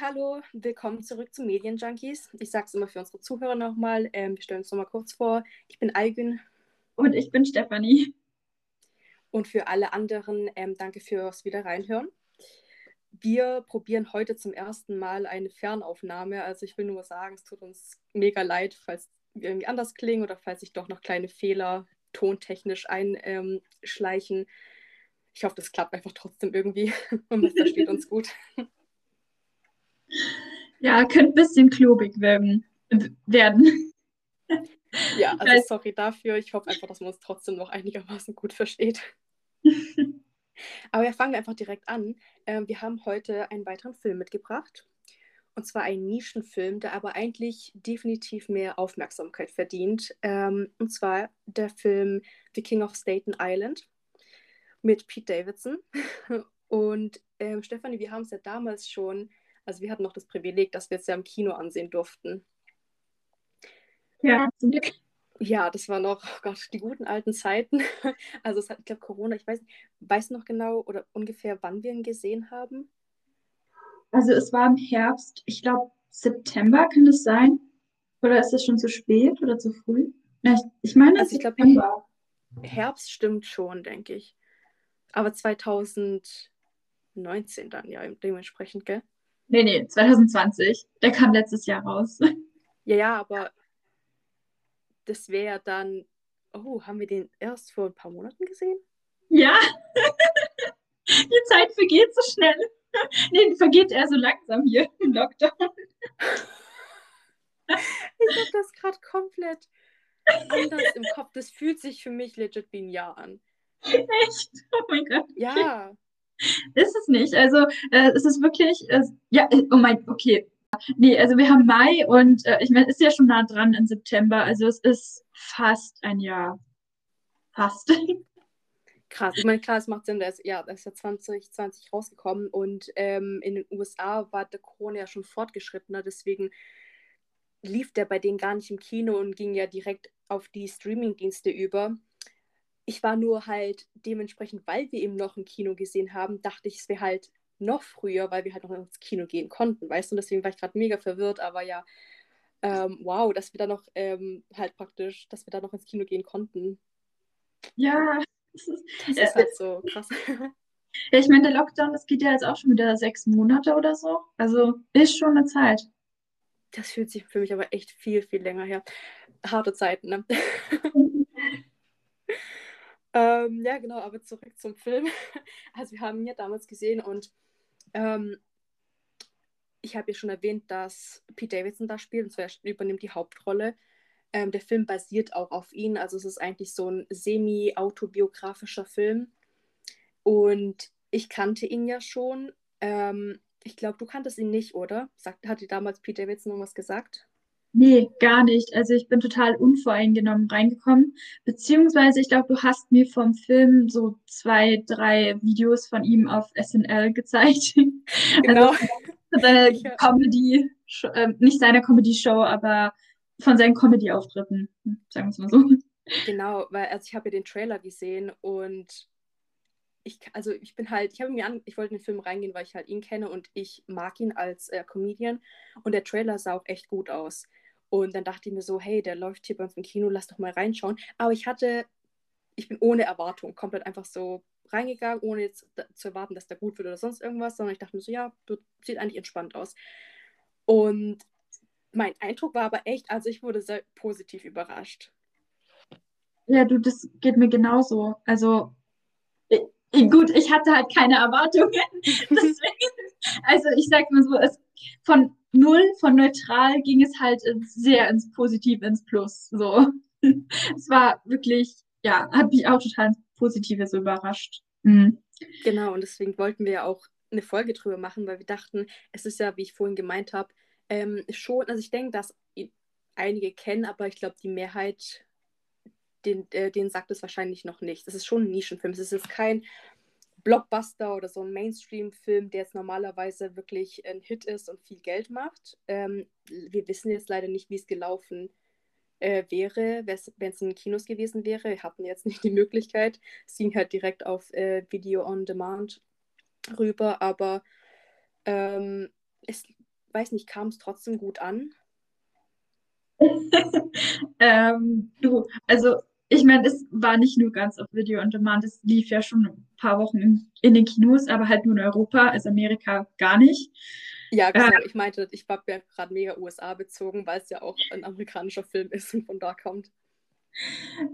hallo, willkommen zurück zu Medienjunkies. Ich sage es immer für unsere Zuhörer nochmal. Ähm, wir stellen uns nochmal kurz vor. Ich bin Algün. Und ich bin Stefanie. Und für alle anderen, ähm, danke fürs wieder reinhören. Wir probieren heute zum ersten Mal eine Fernaufnahme. Also ich will nur sagen, es tut uns mega leid, falls wir irgendwie anders klingen oder falls sich doch noch kleine Fehler tontechnisch einschleichen. Ich hoffe, das klappt einfach trotzdem irgendwie und das versteht uns gut. Ja, könnte ein bisschen klobig werden. Ja, also sorry dafür. Ich hoffe einfach, dass man uns trotzdem noch einigermaßen gut versteht. Aber wir fangen einfach direkt an. Ähm, wir haben heute einen weiteren Film mitgebracht. Und zwar einen Nischenfilm, der aber eigentlich definitiv mehr Aufmerksamkeit verdient. Ähm, und zwar der Film The King of Staten Island mit Pete Davidson. Und ähm, Stefanie, wir haben es ja damals schon also wir hatten noch das Privileg, dass wir es ja im Kino ansehen durften. Ja, zum Glück. Ja, das war noch, oh Gott, die guten alten Zeiten. Also es hat, ich glaube, Corona, ich weiß nicht, weiß noch genau oder ungefähr, wann wir ihn gesehen haben? Also es war im Herbst, ich glaube September kann es sein. Oder ist es schon zu spät oder zu früh? Ja, ich, ich meine, also ich glaube, Herbst stimmt schon, denke ich. Aber 2019 dann ja dementsprechend, gell? Nee, nee, 2020. Der kam letztes Jahr raus. Ja, ja, aber das wäre dann. Oh, haben wir den erst vor ein paar Monaten gesehen? Ja. die Zeit vergeht so schnell. Nee, vergeht eher so langsam hier im Lockdown. ich habe das gerade komplett anders im Kopf. Das fühlt sich für mich legit wie ein Jahr an. Echt? Oh mein Gott. Ja. Ist es nicht. Also äh, es ist wirklich, äh, ja, oh mein, okay. Nee, also wir haben Mai und äh, ich meine, es ist ja schon nah dran in September. Also es ist fast ein Jahr. Fast. Krass. Ich meine, klar, es macht Sinn, ist ja, der ist ja 2020 rausgekommen und ähm, in den USA war der Corona ja schon fortgeschrittener, deswegen lief der bei denen gar nicht im Kino und ging ja direkt auf die Streaming-Dienste über ich war nur halt dementsprechend, weil wir eben noch ein Kino gesehen haben, dachte ich, es wäre halt noch früher, weil wir halt noch ins Kino gehen konnten, weißt du? Und deswegen war ich gerade mega verwirrt, aber ja, ähm, wow, dass wir da noch ähm, halt praktisch, dass wir da noch ins Kino gehen konnten. Ja, das ist, das ist halt so krass. Ja, ich meine, der Lockdown, das geht ja jetzt auch schon wieder sechs Monate oder so. Also ist schon eine Zeit. Das fühlt sich für mich aber echt viel, viel länger her. Harte Zeiten, ne? Ähm, ja, genau, aber zurück zum Film. Also wir haben ihn ja damals gesehen und ähm, ich habe ja schon erwähnt, dass Pete Davidson da spielt, und zwar er übernimmt die Hauptrolle. Ähm, der Film basiert auch auf ihn, also es ist eigentlich so ein semi-autobiografischer Film. Und ich kannte ihn ja schon. Ähm, ich glaube, du kanntest ihn nicht, oder? Sagt, hat dir damals Pete Davidson irgendwas gesagt? Nee, gar nicht. Also ich bin total unvoreingenommen reingekommen. Beziehungsweise, ich glaube, du hast mir vom Film so zwei, drei Videos von ihm auf SNL gezeigt. Genau. Also seine. Comedy, äh, nicht seine Comedy-Show, aber von seinen Comedy-Auftritten, sagen wir es mal so. Genau, weil also ich habe ja den Trailer gesehen und ich, also ich bin halt, ich habe mir an, ich wollte in den Film reingehen, weil ich halt ihn kenne und ich mag ihn als äh, Comedian und der Trailer sah auch echt gut aus. Und dann dachte ich mir so, hey, der läuft hier bei uns im Kino, lass doch mal reinschauen. Aber ich hatte, ich bin ohne Erwartung komplett einfach so reingegangen, ohne jetzt zu erwarten, dass der gut wird oder sonst irgendwas, sondern ich dachte mir so, ja, sieht eigentlich entspannt aus. Und mein Eindruck war aber echt, also ich wurde sehr positiv überrascht. Ja, du, das geht mir genauso. Also, ich, gut, ich hatte halt keine Erwartungen. Deswegen, also ich sag mal so, es, von null von neutral ging es halt sehr ins Positive, ins Plus. So. es war wirklich, ja, hat mich auch total ins Positive so überrascht. Mhm. Genau, und deswegen wollten wir ja auch eine Folge drüber machen, weil wir dachten, es ist ja, wie ich vorhin gemeint habe, ähm, schon, also ich denke, dass einige kennen, aber ich glaube, die Mehrheit, den, äh, denen sagt es wahrscheinlich noch nicht. Es ist schon ein Nischenfilm. Es ist kein Blockbuster oder so ein Mainstream-Film, der jetzt normalerweise wirklich ein Hit ist und viel Geld macht. Ähm, wir wissen jetzt leider nicht, wie es gelaufen äh, wäre, wenn es in Kinos gewesen wäre. Wir hatten jetzt nicht die Möglichkeit. Es ging halt direkt auf äh, Video on Demand rüber, aber ähm, es weiß nicht, kam es trotzdem gut an? ähm, du, also ich meine, es war nicht nur ganz auf Video on Demand, es lief ja schon ein paar Wochen in, in den Kinos, aber halt nur in Europa, also Amerika gar nicht. Ja, genau. Äh, ich meinte, ich war ja gerade mega USA bezogen, weil es ja auch ein amerikanischer Film ist und von da kommt.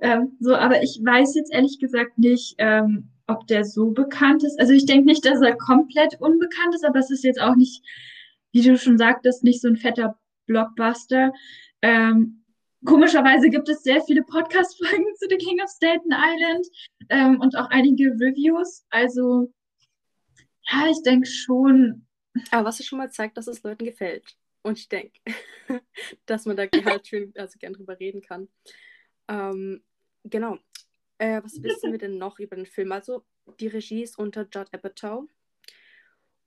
Ähm, so, aber ich weiß jetzt ehrlich gesagt nicht, ähm, ob der so bekannt ist. Also ich denke nicht, dass er komplett unbekannt ist, aber es ist jetzt auch nicht, wie du schon sagtest, nicht so ein fetter Blockbuster. Ähm, komischerweise gibt es sehr viele Podcast-Folgen zu The King of Staten Island ähm, und auch einige Reviews. Also ja, ich denke schon. Aber was es schon mal zeigt, dass es Leuten gefällt. Und ich denke, dass man da halt schön, also gern drüber reden kann. Ähm, genau. Äh, was wissen wir denn noch über den Film? Also, die Regie ist unter Judd Apatow.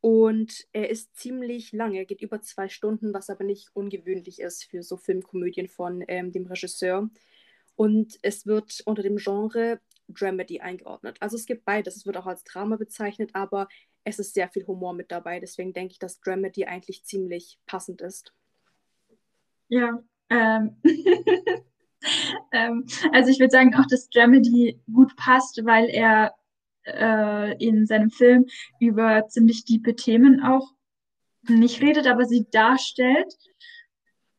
Und er ist ziemlich lang, er geht über zwei Stunden, was aber nicht ungewöhnlich ist für so Filmkomödien von ähm, dem Regisseur. Und es wird unter dem Genre Dramedy eingeordnet. Also es gibt beides, es wird auch als Drama bezeichnet, aber es ist sehr viel Humor mit dabei. Deswegen denke ich, dass Dramedy eigentlich ziemlich passend ist. Ja, ähm. ähm, also ich würde sagen auch, dass Dramedy gut passt, weil er äh, in seinem Film über ziemlich tiefe Themen auch nicht redet, aber sie darstellt.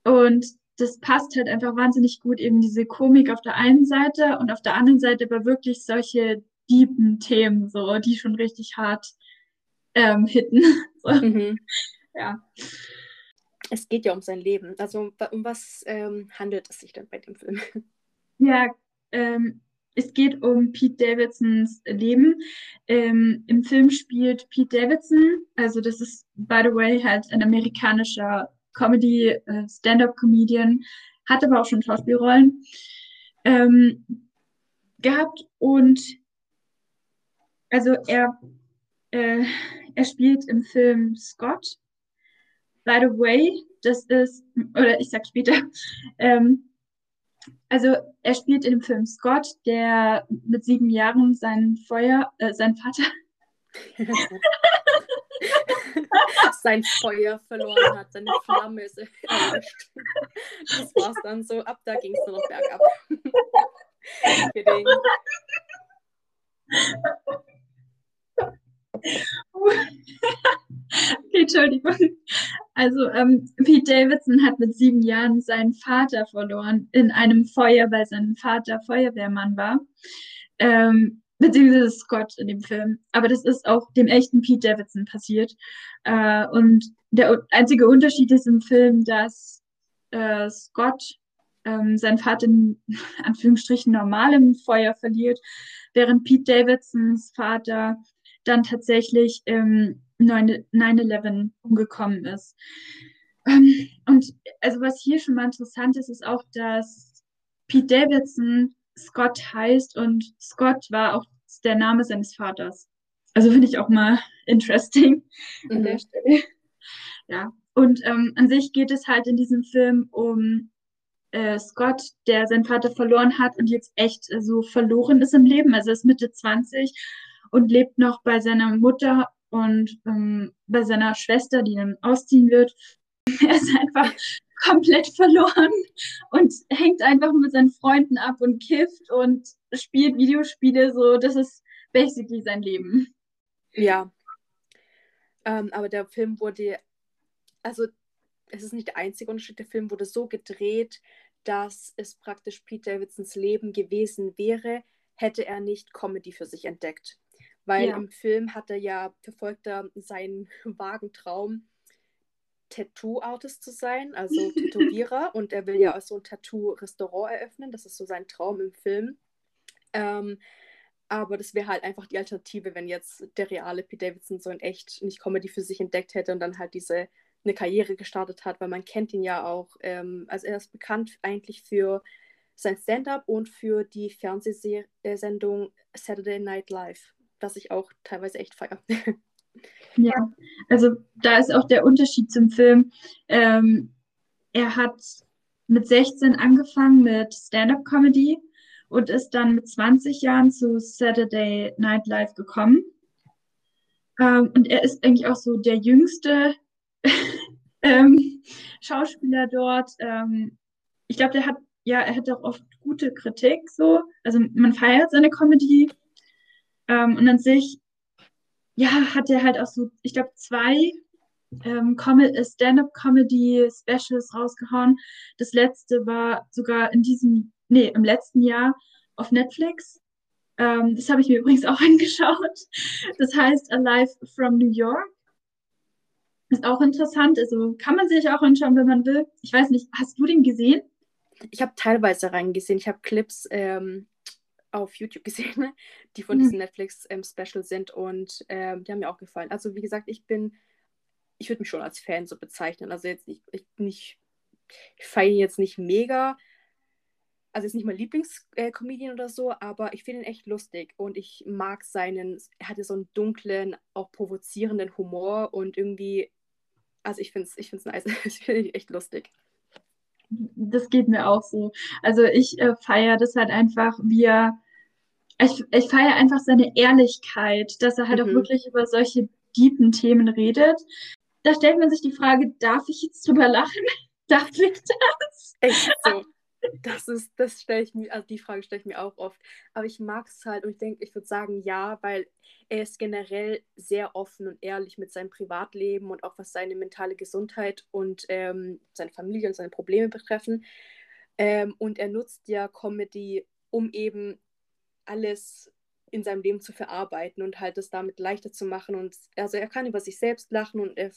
Und das passt halt einfach wahnsinnig gut, eben diese Komik auf der einen Seite und auf der anderen Seite aber wirklich solche tiefen Themen, so, die schon richtig hart ähm, hitten. So. Mhm. Ja. Es geht ja um sein Leben. Also um was ähm, handelt es sich denn bei dem Film? Ja, ähm, es geht um Pete Davidsons Leben. Ähm, Im Film spielt Pete Davidson, also das ist, by the way, halt ein amerikanischer Comedy, äh, Stand-up-Comedian, hat aber auch schon Schauspielrollen ähm, gehabt und also er, äh, er spielt im Film Scott. By the way, das ist, oder ich sag später, ähm, also er spielt in dem Film Scott, der mit sieben Jahren sein Feuer, äh, sein Vater sein Feuer verloren hat, seine Flamme ist erlischt. Das war's dann so, ab da ging es nur noch bergab. Okay, Entschuldigung. Also, ähm, Pete Davidson hat mit sieben Jahren seinen Vater verloren in einem Feuer, weil sein Vater Feuerwehrmann war. Ähm, beziehungsweise Scott in dem Film. Aber das ist auch dem echten Pete Davidson passiert. Äh, und der einzige Unterschied ist im Film, dass äh, Scott ähm, seinen Vater in Anführungsstrichen normalem Feuer verliert, während Pete Davidsons Vater dann tatsächlich im 9-11 umgekommen ist. Ähm, und also was hier schon mal interessant ist, ist auch, dass Pete Davidson Scott heißt und Scott war auch der Name seines Vaters. Also finde ich auch mal interesting mhm. an der Stelle. Ja, und ähm, an sich geht es halt in diesem Film um äh, Scott, der seinen Vater verloren hat und jetzt echt äh, so verloren ist im Leben. Also er ist Mitte 20 und lebt noch bei seiner Mutter und ähm, bei seiner Schwester, die dann ausziehen wird. Er ist einfach komplett verloren und hängt einfach mit seinen Freunden ab und kifft und spielt Videospiele. So, das ist basically sein Leben. Ja. Ähm, aber der Film wurde, also es ist nicht der einzige Unterschied, der Film wurde so gedreht, dass es praktisch Pete Davidsons Leben gewesen wäre, hätte er nicht Comedy für sich entdeckt. Weil ja. im Film hat er ja, verfolgt er seinen vagen Traum, Tattoo-Artist zu sein, also Tätowierer. und er will ja auch so ein Tattoo-Restaurant eröffnen. Das ist so sein Traum im Film. Ähm, aber das wäre halt einfach die Alternative, wenn jetzt der reale Pete Davidson so in echt nicht Comedy für sich entdeckt hätte und dann halt diese eine Karriere gestartet hat, weil man kennt ihn ja auch. Ähm, also er ist bekannt eigentlich für sein Stand-up und für die Fernsehsendung Saturday Night Live was ich auch teilweise echt feiere. Ja, also da ist auch der Unterschied zum Film. Ähm, er hat mit 16 angefangen mit Stand-up-Comedy und ist dann mit 20 Jahren zu Saturday Night Live gekommen. Ähm, und er ist eigentlich auch so der jüngste ähm, Schauspieler dort. Ähm, ich glaube, der hat, ja, er hat auch oft gute Kritik so. Also man feiert seine Comedy. Ähm, und an sich, ja, hat er halt auch so, ich glaube, zwei ähm, Stand-up-Comedy-Specials rausgehauen. Das letzte war sogar in diesem, nee, im letzten Jahr auf Netflix. Ähm, das habe ich mir übrigens auch angeschaut. Das heißt Alive from New York. Ist auch interessant. Also kann man sich auch anschauen, wenn man will. Ich weiß nicht, hast du den gesehen? Ich habe teilweise reingesehen. Ich habe Clips ähm, auf YouTube gesehen, die von mhm. diesem Netflix-Special ähm, sind und ähm, die haben mir auch gefallen. Also wie gesagt, ich bin, ich würde mich schon als Fan so bezeichnen. Also jetzt nicht, ich, nicht, ich feiere jetzt nicht mega, also ist nicht mein Lieblingscomedian äh, oder so, aber ich finde ihn echt lustig und ich mag seinen, er hatte so einen dunklen, auch provozierenden Humor und irgendwie, also ich finde es ich find's nice, ich finde echt lustig. Das geht mir auch so. Also ich äh, feiere das halt einfach, wie er, ich, ich feiere einfach seine Ehrlichkeit, dass er halt mhm. auch wirklich über solche tiefen Themen redet. Da stellt man sich die Frage, darf ich jetzt drüber lachen? darf ich das? Echt so. Das ist, das stelle ich mir, also die Frage stelle ich mir auch oft. Aber ich mag es halt und ich denke, ich würde sagen ja, weil er ist generell sehr offen und ehrlich mit seinem Privatleben und auch was seine mentale Gesundheit und ähm, seine Familie und seine Probleme betreffen. Ähm, und er nutzt ja Comedy, um eben alles in seinem Leben zu verarbeiten und halt es damit leichter zu machen. Und also er kann über sich selbst lachen und er,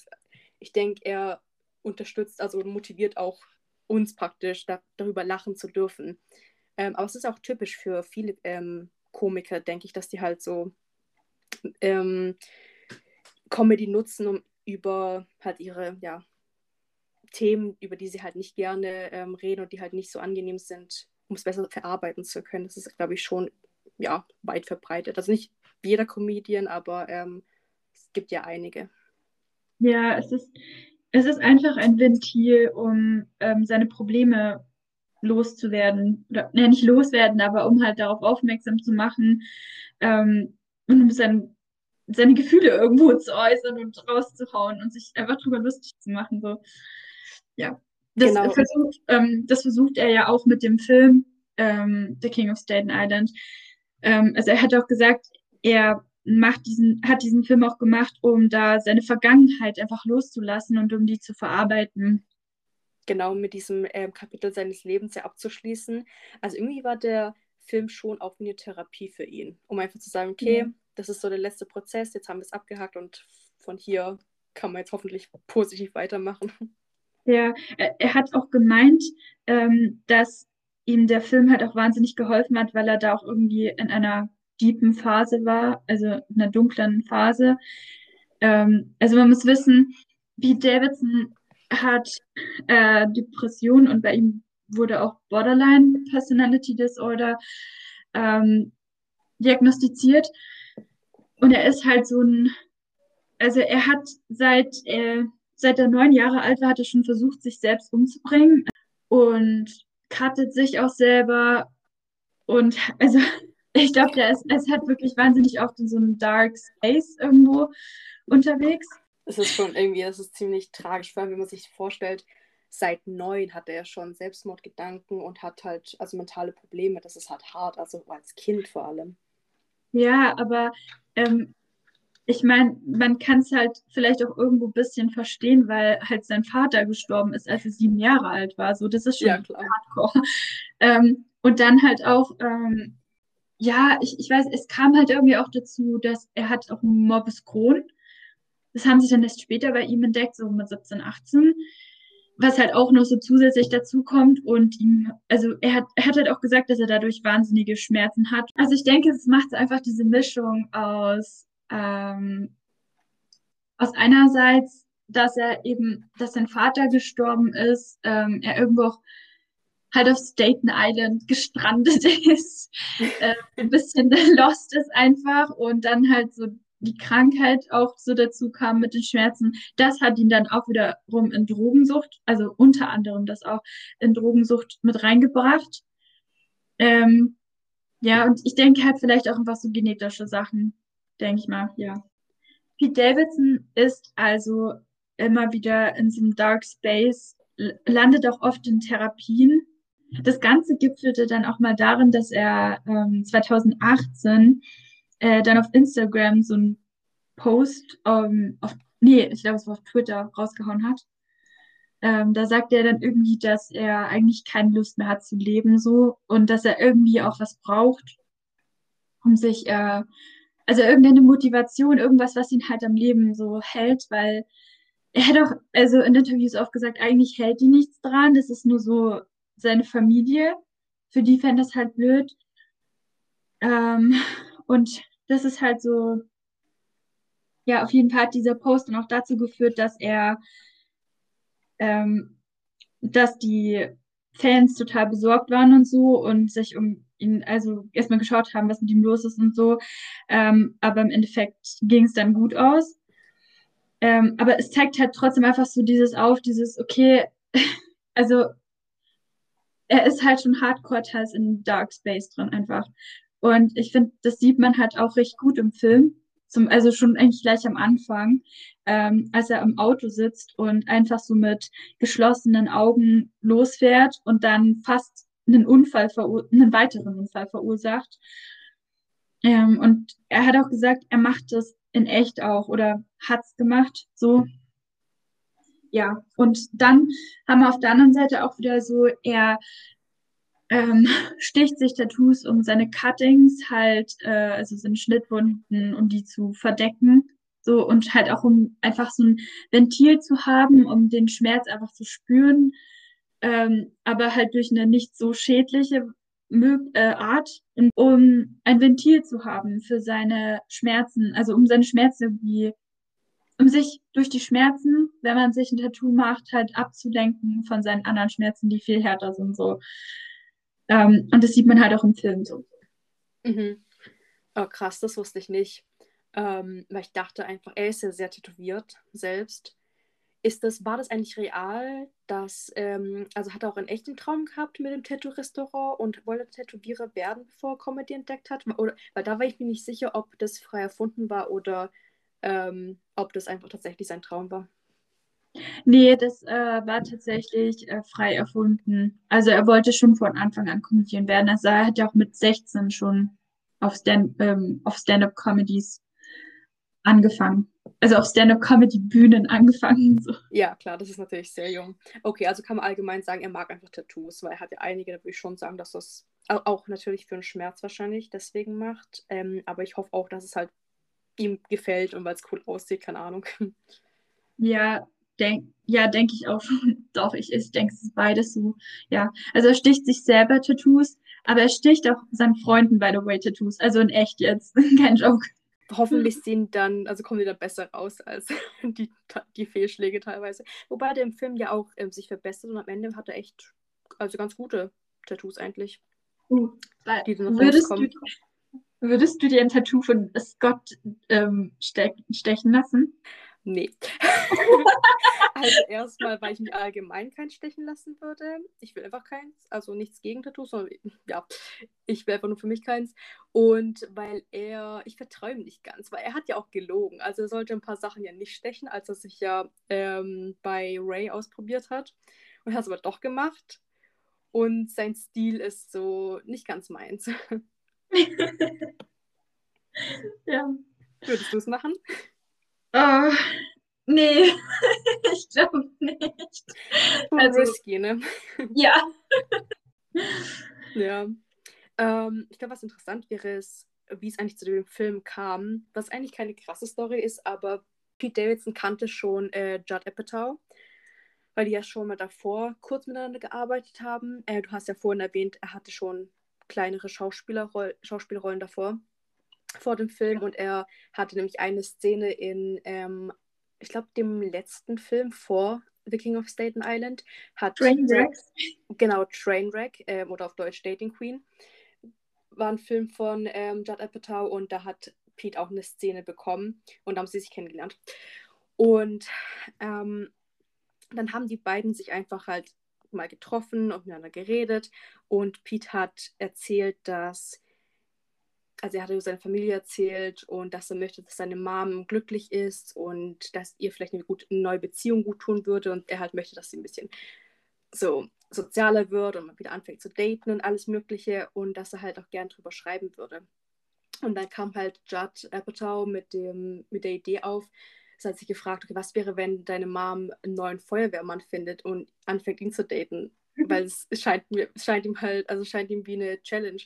ich denke, er unterstützt, also motiviert auch uns praktisch da, darüber lachen zu dürfen. Ähm, aber es ist auch typisch für viele ähm, Komiker, denke ich, dass die halt so ähm, Comedy nutzen, um über halt ihre ja, Themen, über die sie halt nicht gerne ähm, reden und die halt nicht so angenehm sind, um es besser verarbeiten zu können. Das ist, glaube ich, schon ja, weit verbreitet. Also nicht jeder Comedian, aber ähm, es gibt ja einige. Ja, es ist, es ist einfach ein Ventil, um ähm, seine Probleme loszuwerden. Oder ja, nicht loswerden, aber um halt darauf aufmerksam zu machen ähm, und um sein, seine Gefühle irgendwo zu äußern und rauszuhauen und sich einfach drüber lustig zu machen. So. Ja. Das, genau. versucht, ähm, das versucht er ja auch mit dem Film ähm, The King of Staten Island. Ähm, also er hat auch gesagt, er macht diesen, hat diesen Film auch gemacht, um da seine Vergangenheit einfach loszulassen und um die zu verarbeiten. Genau, mit diesem äh, Kapitel seines Lebens ja abzuschließen. Also irgendwie war der Film schon auch eine Therapie für ihn, um einfach zu sagen, okay, mhm. das ist so der letzte Prozess, jetzt haben wir es abgehakt und von hier kann man jetzt hoffentlich positiv weitermachen. Ja, er, hat auch gemeint, ähm, dass ihm der Film halt auch wahnsinnig geholfen hat, weil er da auch irgendwie in einer deepen Phase war, also in einer dunklen Phase. Ähm, also man muss wissen, Pete Davidson hat äh, Depression und bei ihm wurde auch Borderline Personality Disorder ähm, diagnostiziert. Und er ist halt so ein, also er hat seit, äh, seit er neun Jahre alt war, hat er schon versucht, sich selbst umzubringen und cuttet sich auch selber. Und also ich glaube, der ist, es hat wirklich wahnsinnig oft in so einem Dark Space irgendwo unterwegs. Es ist schon irgendwie, das ist ziemlich tragisch, vor allem wenn man sich vorstellt, seit neun hat er schon Selbstmordgedanken und hat halt also mentale Probleme. Das ist halt hart, also als Kind vor allem. Ja, aber ähm, ich meine, man kann es halt vielleicht auch irgendwo ein bisschen verstehen, weil halt sein Vater gestorben ist, als er sieben Jahre alt war. So, das ist schon ja, klar. hardcore. Ähm, und dann halt auch ähm, ja, ich, ich weiß, es kam halt irgendwie auch dazu, dass er hat auch Morbus Crohn. Das haben sie dann erst später bei ihm entdeckt, so mit 17, 18. Was halt auch noch so zusätzlich dazu kommt und ihm, also er hat, er hat halt auch gesagt, dass er dadurch wahnsinnige Schmerzen hat. Also ich denke, es macht einfach diese Mischung aus, ähm, aus einerseits, dass er eben, dass sein Vater gestorben ist, ähm, er irgendwo auch halt auf Staten Island gestrandet ist, äh, ein bisschen lost ist einfach und dann halt so die Krankheit auch so dazu kam mit den Schmerzen, das hat ihn dann auch wiederum in Drogensucht, also unter anderem das auch in Drogensucht mit reingebracht. Ähm, ja, und ich denke halt vielleicht auch einfach so genetische Sachen, denke ich mal, ja. Pete Davidson ist also immer wieder in einem Dark Space, landet auch oft in Therapien. Das Ganze gipfelte dann auch mal darin, dass er ähm, 2018 äh, dann auf Instagram so ein Post, ähm, auf, nee, ich glaube, es war auf Twitter rausgehauen hat. Ähm, da sagt er dann irgendwie, dass er eigentlich keine Lust mehr hat zu leben so und dass er irgendwie auch was braucht, um sich, äh, also irgendeine Motivation, irgendwas, was ihn halt am Leben so hält, weil er hat auch, also in Interviews auch gesagt, eigentlich hält ihn nichts dran, das ist nur so seine Familie, für die fände das halt blöd. Ähm, und das ist halt so, ja, auf jeden Fall hat dieser Post dann auch dazu geführt, dass er, ähm, dass die Fans total besorgt waren und so und sich um ihn, also erstmal geschaut haben, was mit ihm los ist und so. Ähm, aber im Endeffekt ging es dann gut aus. Ähm, aber es zeigt halt trotzdem einfach so dieses auf, dieses, okay, also er ist halt schon hardcore teils in Dark Space drin einfach. Und ich finde, das sieht man halt auch recht gut im Film. Zum, also schon eigentlich gleich am Anfang, ähm, als er im Auto sitzt und einfach so mit geschlossenen Augen losfährt und dann fast einen Unfall einen weiteren Unfall verursacht. Ähm, und er hat auch gesagt, er macht das in echt auch oder hat es gemacht. So. Ja, und dann haben wir auf der anderen Seite auch wieder so, er ähm, sticht sich Tattoos, um seine Cuttings halt, äh, also seine Schnittwunden, um die zu verdecken. So, und halt auch um einfach so ein Ventil zu haben, um den Schmerz einfach zu spüren, ähm, aber halt durch eine nicht so schädliche äh, Art, um ein Ventil zu haben für seine Schmerzen, also um seine Schmerzen irgendwie, um sich durch die Schmerzen, wenn man sich ein Tattoo macht, halt abzulenken von seinen anderen Schmerzen, die viel härter sind, so. Ähm, und das sieht man halt auch im Film so. Mhm. Oh, krass, das wusste ich nicht. Ähm, weil ich dachte einfach, er ist ja sehr tätowiert selbst. Ist das, war das eigentlich real, dass, ähm, also hat er auch einen echten Traum gehabt mit dem Tattoo-Restaurant und wollte Tätowierer werden, bevor er Comedy entdeckt hat? Oder, weil da war ich mir nicht sicher, ob das frei erfunden war oder ähm, ob das einfach tatsächlich sein Traum war. Nee, das äh, war tatsächlich äh, frei erfunden. Also er wollte schon von Anfang an Comedian werden. Also er hat ja auch mit 16 schon auf Stand, ähm, auf Stand-up-Comedies angefangen. Also auf Stand-up-Comedy-Bühnen angefangen. So. Ja, klar, das ist natürlich sehr jung. Okay, also kann man allgemein sagen, er mag einfach Tattoos, weil er hat ja einige, da würde ich schon sagen, dass das auch natürlich für einen Schmerz wahrscheinlich deswegen macht. Ähm, aber ich hoffe auch, dass es halt ihm gefällt und weil es cool aussieht, keine Ahnung. Ja, denk, ja, denke ich auch. Doch, ich, ich denke, es ist beides so. Ja, also er sticht sich selber Tattoos, aber er sticht auch seinen Freunden, by the way, Tattoos. Also in echt jetzt, kein Joke. Hoffentlich sehen dann, also kommen die dann besser raus als die, die Fehlschläge teilweise. Wobei der im Film ja auch ähm, sich verbessert und am Ende hat er echt, also ganz gute Tattoos eigentlich. Uh, würdest, du, würdest du dir ein Tattoo von Scott ähm, stechen lassen? Nee. also erstmal, weil ich mich allgemein keins stechen lassen würde. Ich will einfach keins. Also nichts gegen Tattoos, sondern ja, ich will einfach nur für mich keins. Und weil er, ich vertraue ihm nicht ganz, weil er hat ja auch gelogen. Also er sollte ein paar Sachen ja nicht stechen, als er sich ja ähm, bei Ray ausprobiert hat. Und hat es aber doch gemacht. Und sein Stil ist so nicht ganz meins. ja. Würdest du es machen? Uh, nee, ich glaube nicht. Also, risky, ne? Ja. ja. Ähm, ich glaube, was interessant wäre, ist, wie es eigentlich zu dem Film kam, was eigentlich keine krasse Story ist, aber Pete Davidson kannte schon äh, Judd Apatow, weil die ja schon mal davor kurz miteinander gearbeitet haben. Äh, du hast ja vorhin erwähnt, er hatte schon kleinere Schauspielerroll Schauspielrollen davor vor dem Film und er hatte nämlich eine Szene in, ähm, ich glaube, dem letzten Film vor The King of Staten Island hat Trainwreck. Genau, Trainwreck ähm, oder auf Deutsch Dating Queen war ein Film von ähm, Judd Apatow und da hat Pete auch eine Szene bekommen und da haben sie sich kennengelernt. Und ähm, dann haben die beiden sich einfach halt mal getroffen und miteinander geredet und Pete hat erzählt, dass also er hat über seine Familie erzählt und dass er möchte, dass seine Mom glücklich ist und dass ihr vielleicht eine, gut, eine neue Beziehung gut tun würde und er halt möchte, dass sie ein bisschen so sozialer wird und man wieder anfängt zu daten und alles Mögliche und dass er halt auch gern drüber schreiben würde. Und dann kam halt Judd Apatow mit, dem, mit der Idee auf, es hat sich gefragt, okay, was wäre, wenn deine Mom einen neuen Feuerwehrmann findet und anfängt, ihn zu daten? Weil es, scheint, es scheint ihm halt, also scheint ihm wie eine Challenge,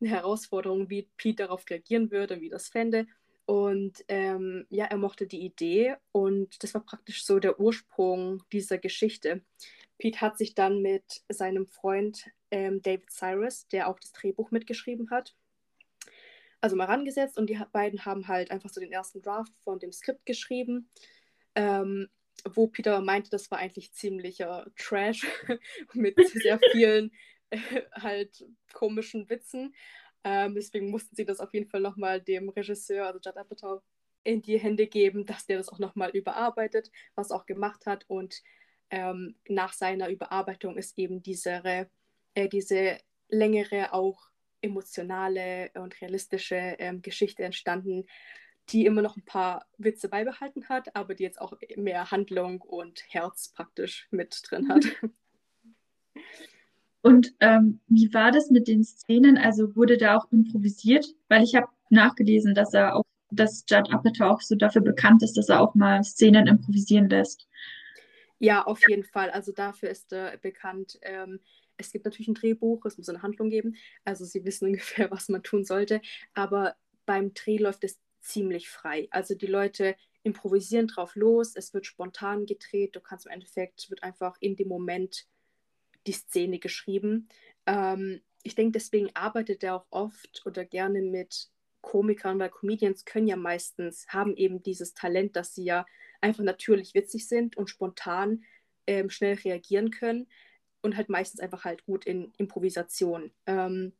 eine Herausforderung, wie Pete darauf reagieren würde, wie das fände. Und ähm, ja, er mochte die Idee und das war praktisch so der Ursprung dieser Geschichte. Pete hat sich dann mit seinem Freund ähm, David Cyrus, der auch das Drehbuch mitgeschrieben hat, also mal rangesetzt und die beiden haben halt einfach so den ersten Draft von dem Skript geschrieben, ähm, wo Peter meinte, das war eigentlich ziemlicher Trash mit sehr vielen halt komischen Witzen. Ähm, deswegen mussten sie das auf jeden Fall nochmal dem Regisseur, also Judd Apatow, in die Hände geben, dass der das auch nochmal überarbeitet, was auch gemacht hat. Und ähm, nach seiner Überarbeitung ist eben diese, äh, diese längere, auch emotionale und realistische ähm, Geschichte entstanden, die immer noch ein paar Witze beibehalten hat, aber die jetzt auch mehr Handlung und Herz praktisch mit drin hat. Und ähm, wie war das mit den Szenen? Also wurde da auch improvisiert? Weil ich habe nachgelesen, dass er auch, dass Judd Apatow auch so dafür bekannt ist, dass er auch mal Szenen improvisieren lässt. Ja, auf jeden Fall. Also dafür ist er bekannt. Ähm, es gibt natürlich ein Drehbuch, es muss eine Handlung geben. Also sie wissen ungefähr, was man tun sollte. Aber beim Dreh läuft es ziemlich frei. Also die Leute improvisieren drauf los, es wird spontan gedreht, du kannst im Endeffekt, wird einfach in dem Moment die Szene geschrieben. Ähm, ich denke, deswegen arbeitet er auch oft oder gerne mit Komikern, weil Comedians können ja meistens, haben eben dieses Talent, dass sie ja einfach natürlich witzig sind und spontan ähm, schnell reagieren können und halt meistens einfach halt gut in Improvisation. Ähm,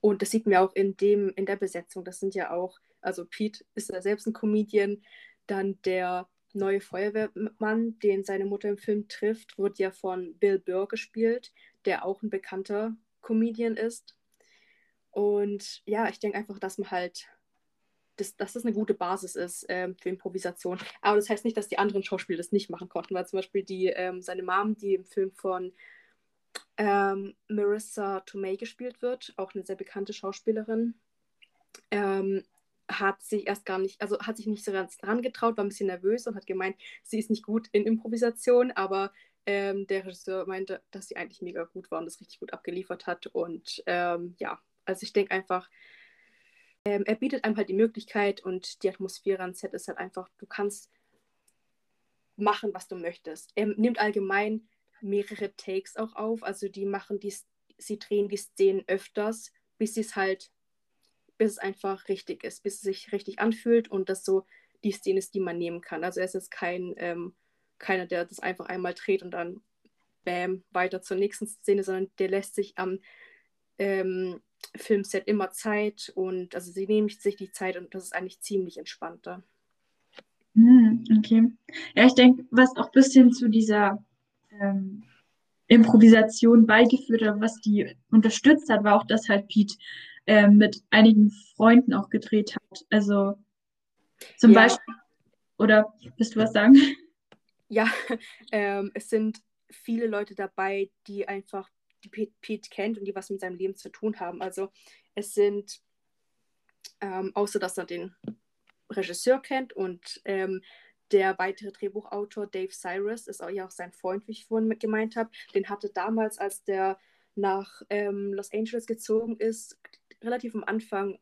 und das sieht man ja auch in, dem, in der Besetzung. Das sind ja auch, also Pete ist ja selbst ein Comedian, dann der neue Feuerwehrmann, den seine Mutter im Film trifft, wird ja von Bill Burr gespielt, der auch ein bekannter Comedian ist. Und ja, ich denke einfach, dass man halt, das, dass das eine gute Basis ist ähm, für Improvisation. Aber das heißt nicht, dass die anderen Schauspieler das nicht machen konnten, weil zum Beispiel die, ähm, seine Mom, die im Film von ähm, Marissa Tomei gespielt wird, auch eine sehr bekannte Schauspielerin, ähm, hat sich erst gar nicht, also hat sich nicht so ganz dran getraut, war ein bisschen nervös und hat gemeint, sie ist nicht gut in Improvisation, aber ähm, der Regisseur meinte, dass sie eigentlich mega gut war und das richtig gut abgeliefert hat. Und ähm, ja, also ich denke einfach, ähm, er bietet einem halt die Möglichkeit und die Atmosphäre an Set ist halt einfach, du kannst machen, was du möchtest. Er nimmt allgemein mehrere Takes auch auf, also die machen die, sie drehen die Szenen öfters, bis sie es halt bis es einfach richtig ist, bis es sich richtig anfühlt und das so die Szene ist, die man nehmen kann. Also er ist jetzt kein, ähm, keiner, der das einfach einmal dreht und dann bam, weiter zur nächsten Szene, sondern der lässt sich am ähm, Filmset immer Zeit und also sie nehmen sich die Zeit und das ist eigentlich ziemlich entspannter. Hm, okay. Ja, ich denke, was auch ein bisschen zu dieser ähm, Improvisation beigeführt hat, was die unterstützt hat, war auch, dass halt Pete äh, mit einigen Freunden auch gedreht hat. Also zum ja. Beispiel, oder willst du was sagen? Ja, ähm, es sind viele Leute dabei, die einfach die Pete, Pete, kennt und die was mit seinem Leben zu tun haben. Also es sind, ähm, außer dass er den Regisseur kennt und ähm, der weitere Drehbuchautor Dave Cyrus ist auch ja auch sein Freund, wie ich vorhin gemeint habe. Den hatte damals, als der nach ähm, Los Angeles gezogen ist, relativ am Anfang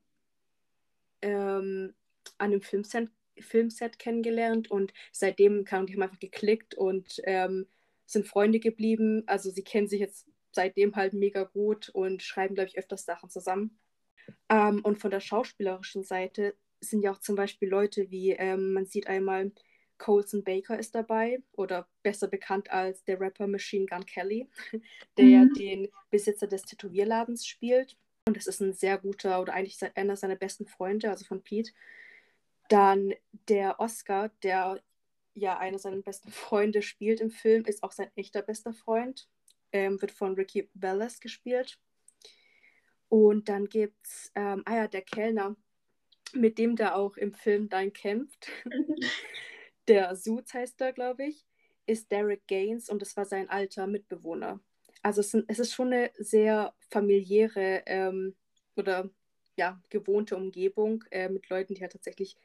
ähm, an einem Filmset, Filmset kennengelernt und seitdem kann, die haben einfach geklickt und ähm, sind Freunde geblieben. Also sie kennen sich jetzt seitdem halt mega gut und schreiben, glaube ich, öfters Sachen zusammen. Ähm, und von der schauspielerischen Seite sind ja auch zum Beispiel Leute wie, ähm, man sieht einmal, Colson Baker ist dabei oder besser bekannt als der Rapper Machine Gun Kelly, der mhm. den Besitzer des Tätowierladens spielt. Und das ist ein sehr guter oder eigentlich einer seiner besten Freunde, also von Pete. Dann der Oscar, der ja einer seiner besten Freunde spielt im Film, ist auch sein echter bester Freund. Ähm, wird von Ricky Bellas gespielt. Und dann gibt es, ähm, ah ja, der Kellner, mit dem der auch im Film dann kämpft. der Suits heißt er, glaube ich, ist Derek Gaines und das war sein alter Mitbewohner. Also es, sind, es ist schon eine sehr familiäre ähm, oder ja, gewohnte Umgebung äh, mit Leuten, die halt tatsächlich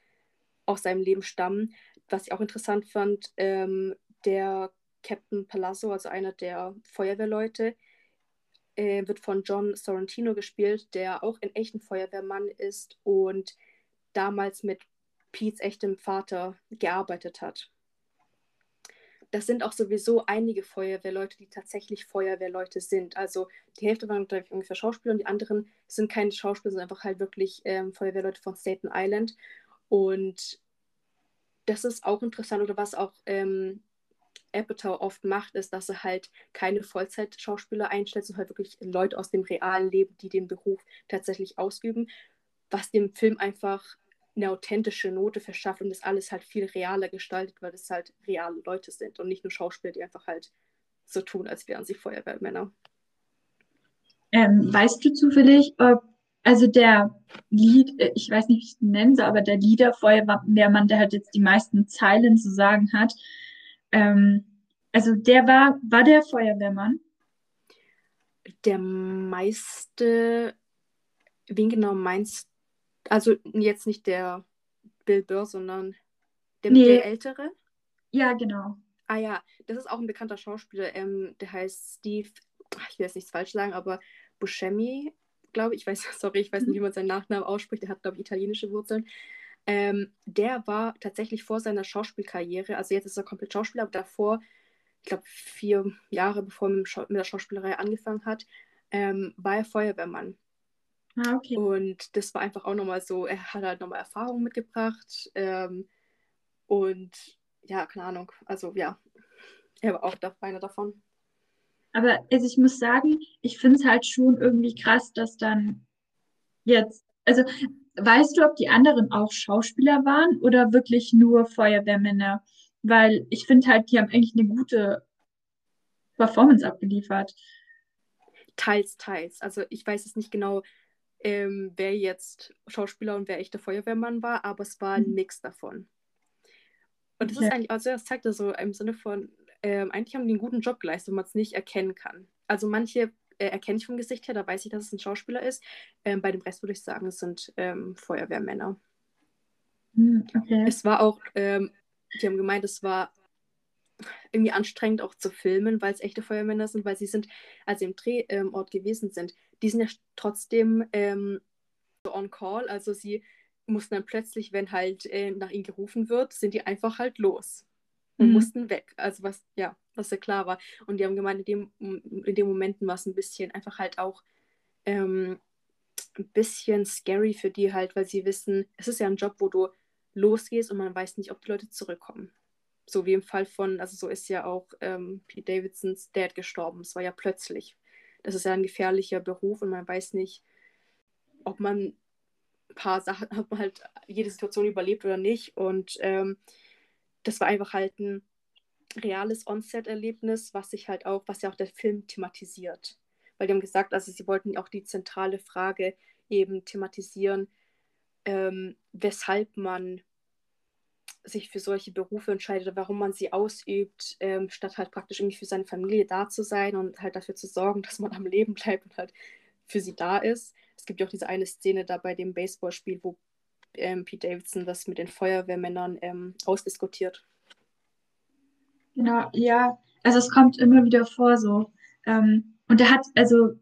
aus seinem Leben stammen. Was ich auch interessant fand, ähm, der Captain Palazzo, also einer der Feuerwehrleute, äh, wird von John Sorrentino gespielt, der auch ein echter Feuerwehrmann ist und damals mit Pete's echtem Vater gearbeitet hat. Das sind auch sowieso einige Feuerwehrleute, die tatsächlich Feuerwehrleute sind. Also die Hälfte waren, ich, ungefähr Schauspieler und die anderen sind keine Schauspieler, sondern einfach halt wirklich ähm, Feuerwehrleute von Staten Island. Und das ist auch interessant oder was auch ähm, Apatow oft macht, ist, dass er halt keine Vollzeitschauspieler einstellt, sondern halt wirklich Leute aus dem realen Leben, die den Beruf tatsächlich ausüben, was dem Film einfach eine authentische Note verschafft und das alles halt viel realer gestaltet, weil es halt reale Leute sind und nicht nur Schauspieler, die einfach halt so tun, als wären sie Feuerwehrmänner. Ähm, weißt du zufällig, ob also der Lied, äh, ich weiß nicht, wie ich es nennen soll, aber der Liederfeuerwehrmann, der halt jetzt die meisten Zeilen zu sagen hat, ähm, also der war, war der Feuerwehrmann? Der meiste, wen genau meinst Also jetzt nicht der Bill Burr, sondern der, nee. der ältere? Ja, genau. Ah ja, das ist auch ein bekannter Schauspieler, ähm, der heißt Steve, ich will jetzt nichts falsch sagen, aber Buscemi, glaube ich, ich weiß, sorry, ich weiß nicht, wie man seinen Nachnamen ausspricht, der hat, glaube ich, italienische Wurzeln. Ähm, der war tatsächlich vor seiner Schauspielkarriere, also jetzt ist er komplett Schauspieler, aber davor, ich glaube vier Jahre bevor er mit, mit der Schauspielerei angefangen hat, ähm, war er Feuerwehrmann. Ah, okay. Und das war einfach auch nochmal so, er hat halt nochmal Erfahrungen mitgebracht ähm, und ja, keine Ahnung, also ja, er war auch da, einer davon. Aber also ich muss sagen, ich finde es halt schon irgendwie krass, dass dann jetzt, also weißt du, ob die anderen auch Schauspieler waren oder wirklich nur Feuerwehrmänner? Weil ich finde halt, die haben eigentlich eine gute Performance abgeliefert. Teils, teils. Also ich weiß es nicht genau, ähm, wer jetzt Schauspieler und wer echter Feuerwehrmann war, aber es war ein mhm. Mix davon. Und das okay. ist eigentlich, also das zeigt also im Sinne von, ähm, eigentlich haben die einen guten Job geleistet, wenn man es nicht erkennen kann. Also manche äh, erkenne ich vom Gesicht her, da weiß ich, dass es ein Schauspieler ist. Ähm, bei dem Rest würde ich sagen, es sind ähm, Feuerwehrmänner. Hm, okay. Es war auch, ähm, die haben gemeint, es war irgendwie anstrengend auch zu filmen, weil es echte Feuermänner sind, weil sie sind, als sie im Drehort gewesen sind, die sind ja trotzdem ähm, so on call, also sie mussten dann plötzlich, wenn halt äh, nach ihnen gerufen wird, sind die einfach halt los und mhm. mussten weg. Also was, ja, was ja klar war. Und die haben gemeint, in dem, in den Momenten war es ein bisschen einfach halt auch ähm, ein bisschen scary für die halt, weil sie wissen, es ist ja ein Job, wo du losgehst und man weiß nicht, ob die Leute zurückkommen. So wie im Fall von, also so ist ja auch ähm, Pete Davidsons Dad gestorben. Es war ja plötzlich. Das ist ja ein gefährlicher Beruf und man weiß nicht, ob man ein paar Sachen, ob man halt jede Situation überlebt oder nicht. Und ähm, das war einfach halt ein reales On-Set-Erlebnis, was sich halt auch, was ja auch der Film thematisiert. Weil die haben gesagt, also sie wollten auch die zentrale Frage eben thematisieren, ähm, weshalb man sich für solche Berufe entscheidet, warum man sie ausübt, ähm, statt halt praktisch irgendwie für seine Familie da zu sein und halt dafür zu sorgen, dass man am Leben bleibt und halt für sie da ist. Es gibt ja auch diese eine Szene da bei dem Baseballspiel, wo ähm, Pete Davidson das mit den Feuerwehrmännern ähm, ausdiskutiert. Genau, ja. Also es kommt immer wieder vor so. Ähm, und er hat, also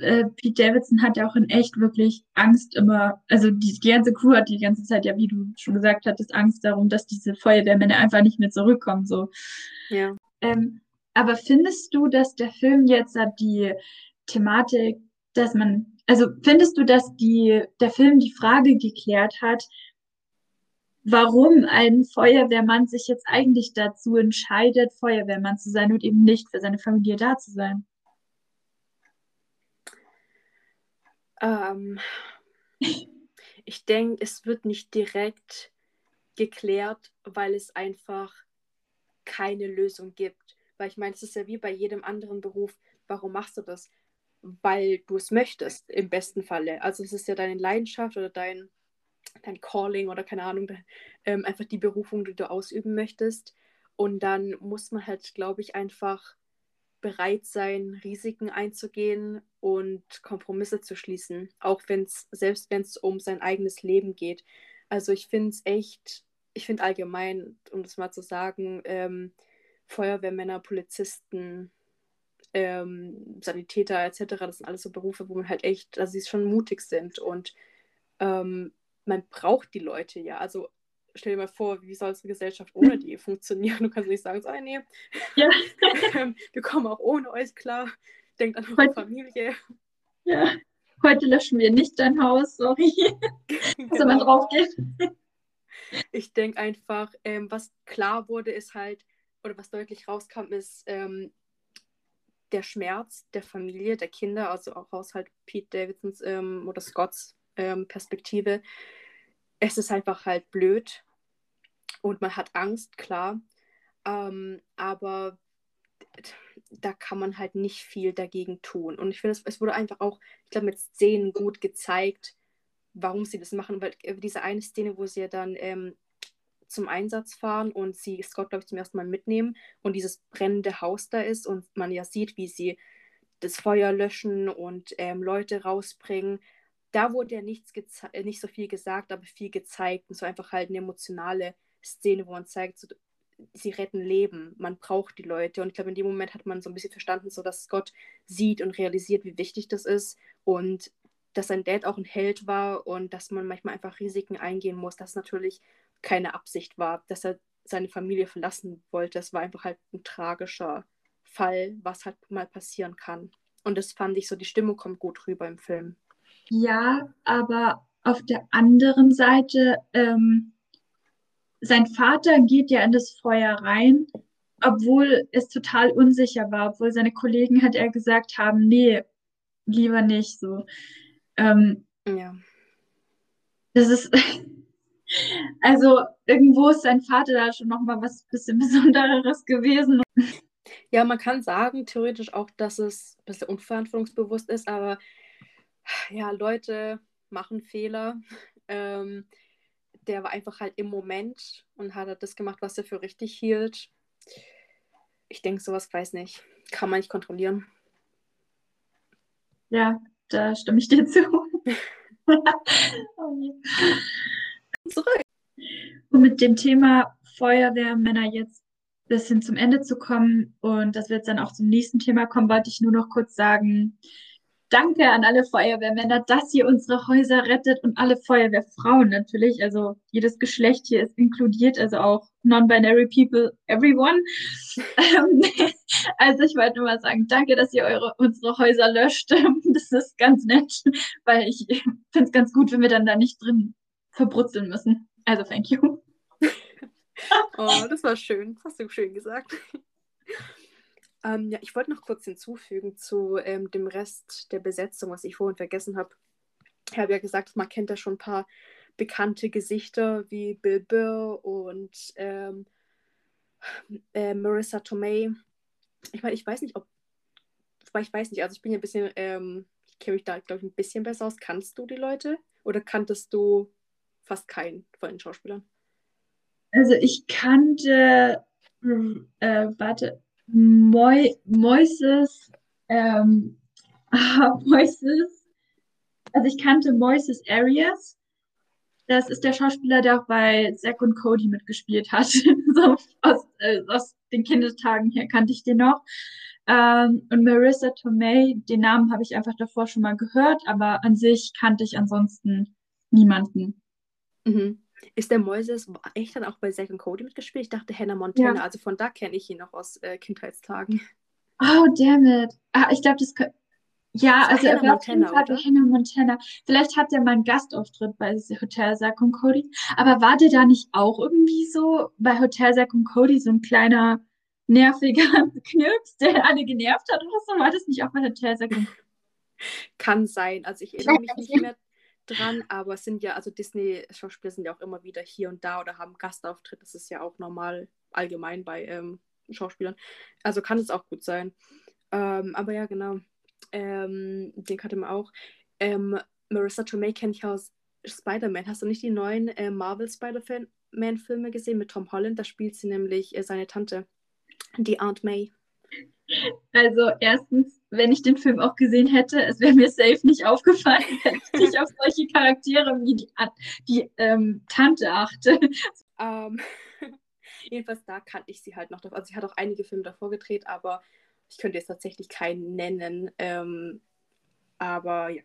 äh, Pete Davidson hat ja auch in echt wirklich Angst immer, also die, die ganze Crew hat die ganze Zeit, ja, wie du schon gesagt hattest, Angst darum, dass diese Feuerwehrmänner einfach nicht mehr zurückkommen. So. Ja. Ähm, aber findest du, dass der Film jetzt die Thematik, dass man also findest du, dass die, der Film die Frage geklärt hat, warum ein Feuerwehrmann sich jetzt eigentlich dazu entscheidet, Feuerwehrmann zu sein und eben nicht für seine Familie da zu sein? Ähm, ich denke, es wird nicht direkt geklärt, weil es einfach keine Lösung gibt. Weil ich meine, es ist ja wie bei jedem anderen Beruf, warum machst du das? weil du es möchtest, im besten Falle. Also es ist ja deine Leidenschaft oder dein, dein Calling oder keine Ahnung, ähm, einfach die Berufung, die du ausüben möchtest. Und dann muss man halt, glaube ich, einfach bereit sein, Risiken einzugehen und Kompromisse zu schließen, auch wenn es, selbst wenn es um sein eigenes Leben geht. Also ich finde es echt, ich finde allgemein, um das mal zu sagen, ähm, Feuerwehrmänner, Polizisten, ähm, Sanitäter etc., das sind alles so Berufe, wo man halt echt, also sie schon mutig sind und ähm, man braucht die Leute ja. Also stell dir mal vor, wie soll unsere Gesellschaft ohne die funktionieren? Du kannst nicht sagen, so, nee, ja. Wir kommen auch ohne euch klar. Denkt an eure Familie. Ja, heute löschen wir nicht dein Haus, sorry. genau. Dass man drauf geht. Ich denke einfach, ähm, was klar wurde, ist halt, oder was deutlich rauskam, ist ähm, der Schmerz der Familie, der Kinder, also auch aus halt Pete Davidsons ähm, oder Scotts ähm, Perspektive. Es ist einfach halt blöd und man hat Angst, klar. Ähm, aber da kann man halt nicht viel dagegen tun. Und ich finde, es, es wurde einfach auch, ich glaube, mit Szenen gut gezeigt, warum sie das machen. Weil äh, diese eine Szene, wo sie ja dann ähm, zum Einsatz fahren und sie Scott, glaube ich, zum ersten Mal mitnehmen und dieses brennende Haus da ist und man ja sieht, wie sie das Feuer löschen und ähm, Leute rausbringen. Da wurde ja nichts äh, nicht so viel gesagt, aber viel gezeigt. Und so einfach halt eine emotionale Szene, wo man zeigt, so, sie retten Leben, man braucht die Leute. Und ich glaube, in dem Moment hat man so ein bisschen verstanden, so dass Scott sieht und realisiert, wie wichtig das ist und dass sein Dad auch ein Held war und dass man manchmal einfach Risiken eingehen muss. Das natürlich keine Absicht war, dass er seine Familie verlassen wollte. Es war einfach halt ein tragischer Fall, was halt mal passieren kann. Und das fand ich so, die Stimmung kommt gut rüber im Film. Ja, aber auf der anderen Seite, ähm, sein Vater geht ja in das Feuer rein, obwohl es total unsicher war, obwohl seine Kollegen hat er gesagt haben, nee, lieber nicht so. Ähm, ja. Das ist, Also irgendwo ist sein Vater da schon nochmal was bisschen Besonderes gewesen. Ja, man kann sagen, theoretisch auch, dass es ein bisschen unverantwortungsbewusst ist, aber ja, Leute machen Fehler. Ähm, der war einfach halt im Moment und hat halt das gemacht, was er für richtig hielt. Ich denke, sowas weiß nicht. Kann man nicht kontrollieren. Ja, da stimme ich dir zu. zurück. Um mit dem Thema Feuerwehrmänner jetzt ein bisschen zum Ende zu kommen und das wird dann auch zum nächsten Thema kommen, wollte ich nur noch kurz sagen, danke an alle Feuerwehrmänner, dass ihr unsere Häuser rettet und alle Feuerwehrfrauen natürlich. Also jedes Geschlecht hier ist inkludiert, also auch non-binary people, everyone. Ähm, also ich wollte nur mal sagen, danke, dass ihr eure, unsere Häuser löscht. Das ist ganz nett, weil ich finde es ganz gut, wenn wir dann da nicht drin verbrutzeln müssen. Also thank you. oh, das war schön. Das hast du schön gesagt. Ähm, ja, ich wollte noch kurz hinzufügen zu ähm, dem Rest der Besetzung, was ich vorhin vergessen habe. Ich habe ja gesagt, man kennt da schon ein paar bekannte Gesichter wie Bill Burr und ähm, äh, Marissa Tomei. Ich meine, ich weiß nicht, ob. Ich weiß nicht, also ich bin ja ein bisschen, ähm, ich kenne mich da, glaube ich, ein bisschen besser aus. Kannst du die Leute? Oder kanntest du fast keinen von den Schauspielern. Also ich kannte, äh, warte, Moi, Moises, ähm, Moises, also ich kannte Moises Arias. Das ist der Schauspieler, der auch bei Zack und Cody mitgespielt hat. so aus, äh, aus den Kindestagen her kannte ich den noch. Ähm, und Marissa Tomei, den Namen habe ich einfach davor schon mal gehört, aber an sich kannte ich ansonsten niemanden. Mhm. Ist der Moises echt dann auch bei Zack und Cody mitgespielt? Ich dachte Hannah Montana, ja. also von da kenne ich ihn noch aus äh, Kindheitstagen. Oh, damn it. Ah, ich glaube, das könnte. Ja, also er war auf jeden Fall Hannah Montana. Vielleicht hat er mal einen Gastauftritt bei Hotel Zack und Cody. Aber war der da nicht auch irgendwie so bei Hotel Zack und Cody so ein kleiner nerviger Knirps, der alle genervt hat oder so? War das nicht auch bei Hotel Zack und Cody? Kann sein. Also ich erinnere mich nicht mehr dran, aber es sind ja, also Disney-Schauspieler sind ja auch immer wieder hier und da oder haben Gastauftritt. Das ist ja auch normal allgemein bei ähm, Schauspielern. Also kann es auch gut sein. Ähm, aber ja, genau. Ähm, den kannte man auch. Ähm, Marissa Tomei kenne ich aus Spider-Man. Hast du nicht die neuen äh, Marvel Spider-Man-Filme gesehen mit Tom Holland? Da spielt sie nämlich äh, seine Tante, die Aunt May. Also erstens, wenn ich den Film auch gesehen hätte, es wäre mir safe nicht aufgefallen, wenn ich auf solche Charaktere wie die, die ähm, Tante achte. Um, ähm, jedenfalls da kannte ich sie halt noch. Also sie hat auch einige Filme davor gedreht, aber ich könnte jetzt tatsächlich keinen nennen. Ähm, aber ja.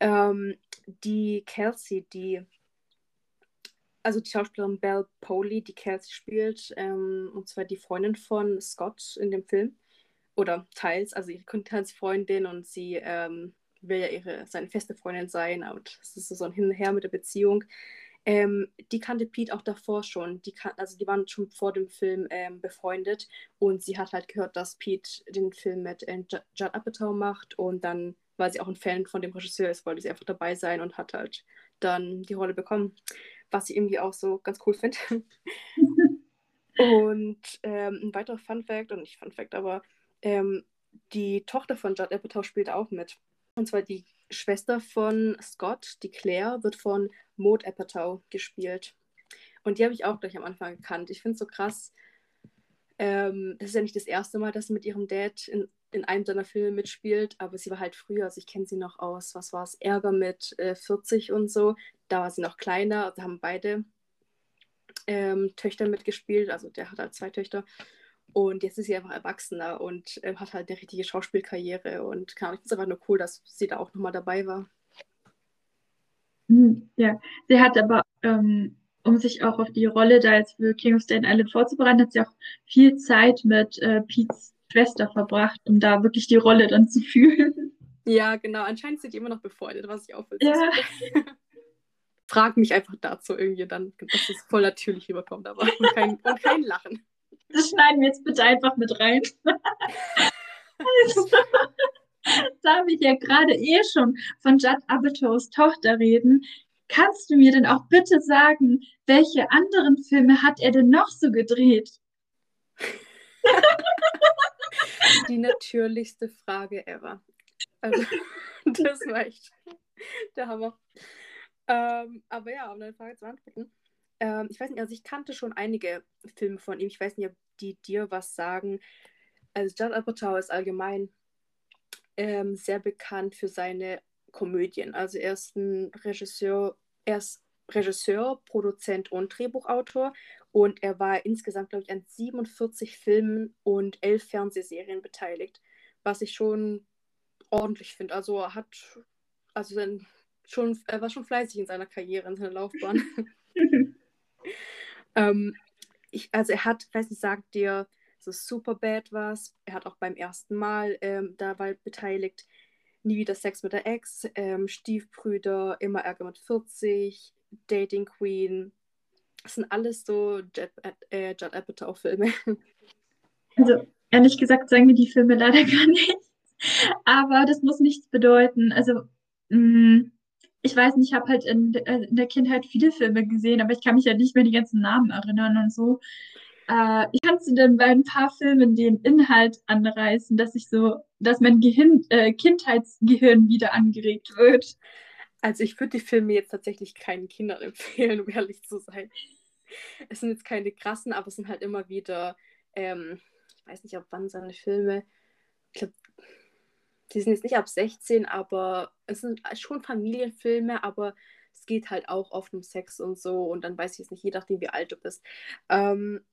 Ähm, die Kelsey, die, also die Schauspielerin Belle Poley, die Kelsey spielt, ähm, und zwar die Freundin von Scott in dem Film. Oder teils, also ihre Kindheitsfreundin und sie ähm, will ja ihre, seine feste Freundin sein und es ist so ein Hin und Her mit der Beziehung. Ähm, die kannte Pete auch davor schon. Die kan also die waren schon vor dem Film ähm, befreundet und sie hat halt gehört, dass Pete den Film mit äh, Judd Apatow macht und dann, weil sie auch ein Fan von dem Regisseur ist, wollte sie einfach dabei sein und hat halt dann die Rolle bekommen, was ich irgendwie auch so ganz cool finde. und ähm, ein weiterer Fun Fact, und nicht Fun Fact, aber ähm, die Tochter von Judd Apatow spielt auch mit. Und zwar die Schwester von Scott, die Claire, wird von Maud Apatow gespielt. Und die habe ich auch gleich am Anfang gekannt. Ich finde es so krass. Ähm, das ist ja nicht das erste Mal, dass sie mit ihrem Dad in, in einem seiner Filme mitspielt, aber sie war halt früher, also ich kenne sie noch aus, was war es, Ärger mit äh, 40 und so. Da war sie noch kleiner, also haben beide ähm, Töchter mitgespielt, also der hat halt zwei Töchter. Und jetzt ist sie einfach erwachsener und äh, hat halt eine richtige Schauspielkarriere. Und kann, ich finde es einfach nur cool, dass sie da auch nochmal dabei war. Hm, ja, sie hat aber, ähm, um sich auch auf die Rolle da jetzt für King of Staten Island vorzubereiten, hat sie auch viel Zeit mit äh, Pete's Schwester verbracht, um da wirklich die Rolle dann zu fühlen. Ja, genau. Anscheinend sind die immer noch befreundet, was ich auch will. Ja. Frag mich einfach dazu irgendwie dann, dass es voll natürlich rüberkommt, aber und kein, und kein Lachen. Das schneiden wir jetzt bitte einfach mit rein. also, da wir ja gerade eh schon von Judd Apatows Tochter reden, kannst du mir denn auch bitte sagen, welche anderen Filme hat er denn noch so gedreht? Die natürlichste Frage ever. Also, das war echt der Hammer. Ähm, aber ja, um deine Frage zu beantworten. Ähm, ich weiß nicht, also ich kannte schon einige Filme von ihm. Ich weiß nicht, ob die dir was sagen. Also Judd Apatow ist allgemein ähm, sehr bekannt für seine Komödien. Also er ist ein Regisseur, er ist Regisseur, Produzent und Drehbuchautor und er war insgesamt, glaube ich, an 47 Filmen und 11 Fernsehserien beteiligt, was ich schon ordentlich finde. Also er hat, also sein, schon, er war schon fleißig in seiner Karriere, in seiner Laufbahn. ähm, ich, also er hat, weiß nicht, sagt dir so Superbad was. Er hat auch beim ersten Mal ähm, dabei beteiligt. Nie wieder Sex mit der Ex, ähm, Stiefbrüder, immer Ärger mit 40, Dating Queen. Das sind alles so Judd, äh, Judd Apatow-Filme. Also, ehrlich gesagt, sagen mir die Filme leider gar nichts. Aber das muss nichts bedeuten. Also, mh, mm, ich weiß nicht, ich habe halt in, äh, in, der Kindheit viele Filme gesehen, aber ich kann mich ja nicht mehr die ganzen Namen erinnern und so. Äh, kannst du denn bei ein paar Filmen den Inhalt anreißen, dass ich so, dass mein Gehirn, äh, Kindheitsgehirn wieder angeregt wird? Also ich würde die Filme jetzt tatsächlich keinen Kindern empfehlen, um ehrlich zu sein. Es sind jetzt keine krassen, aber es sind halt immer wieder, ähm, ich weiß nicht, ab wann seine Filme, ich glaube, die sind jetzt nicht ab 16, aber es sind schon Familienfilme, aber es geht halt auch oft um Sex und so und dann weiß ich jetzt nicht, je nachdem, wie alt du bist. Ähm,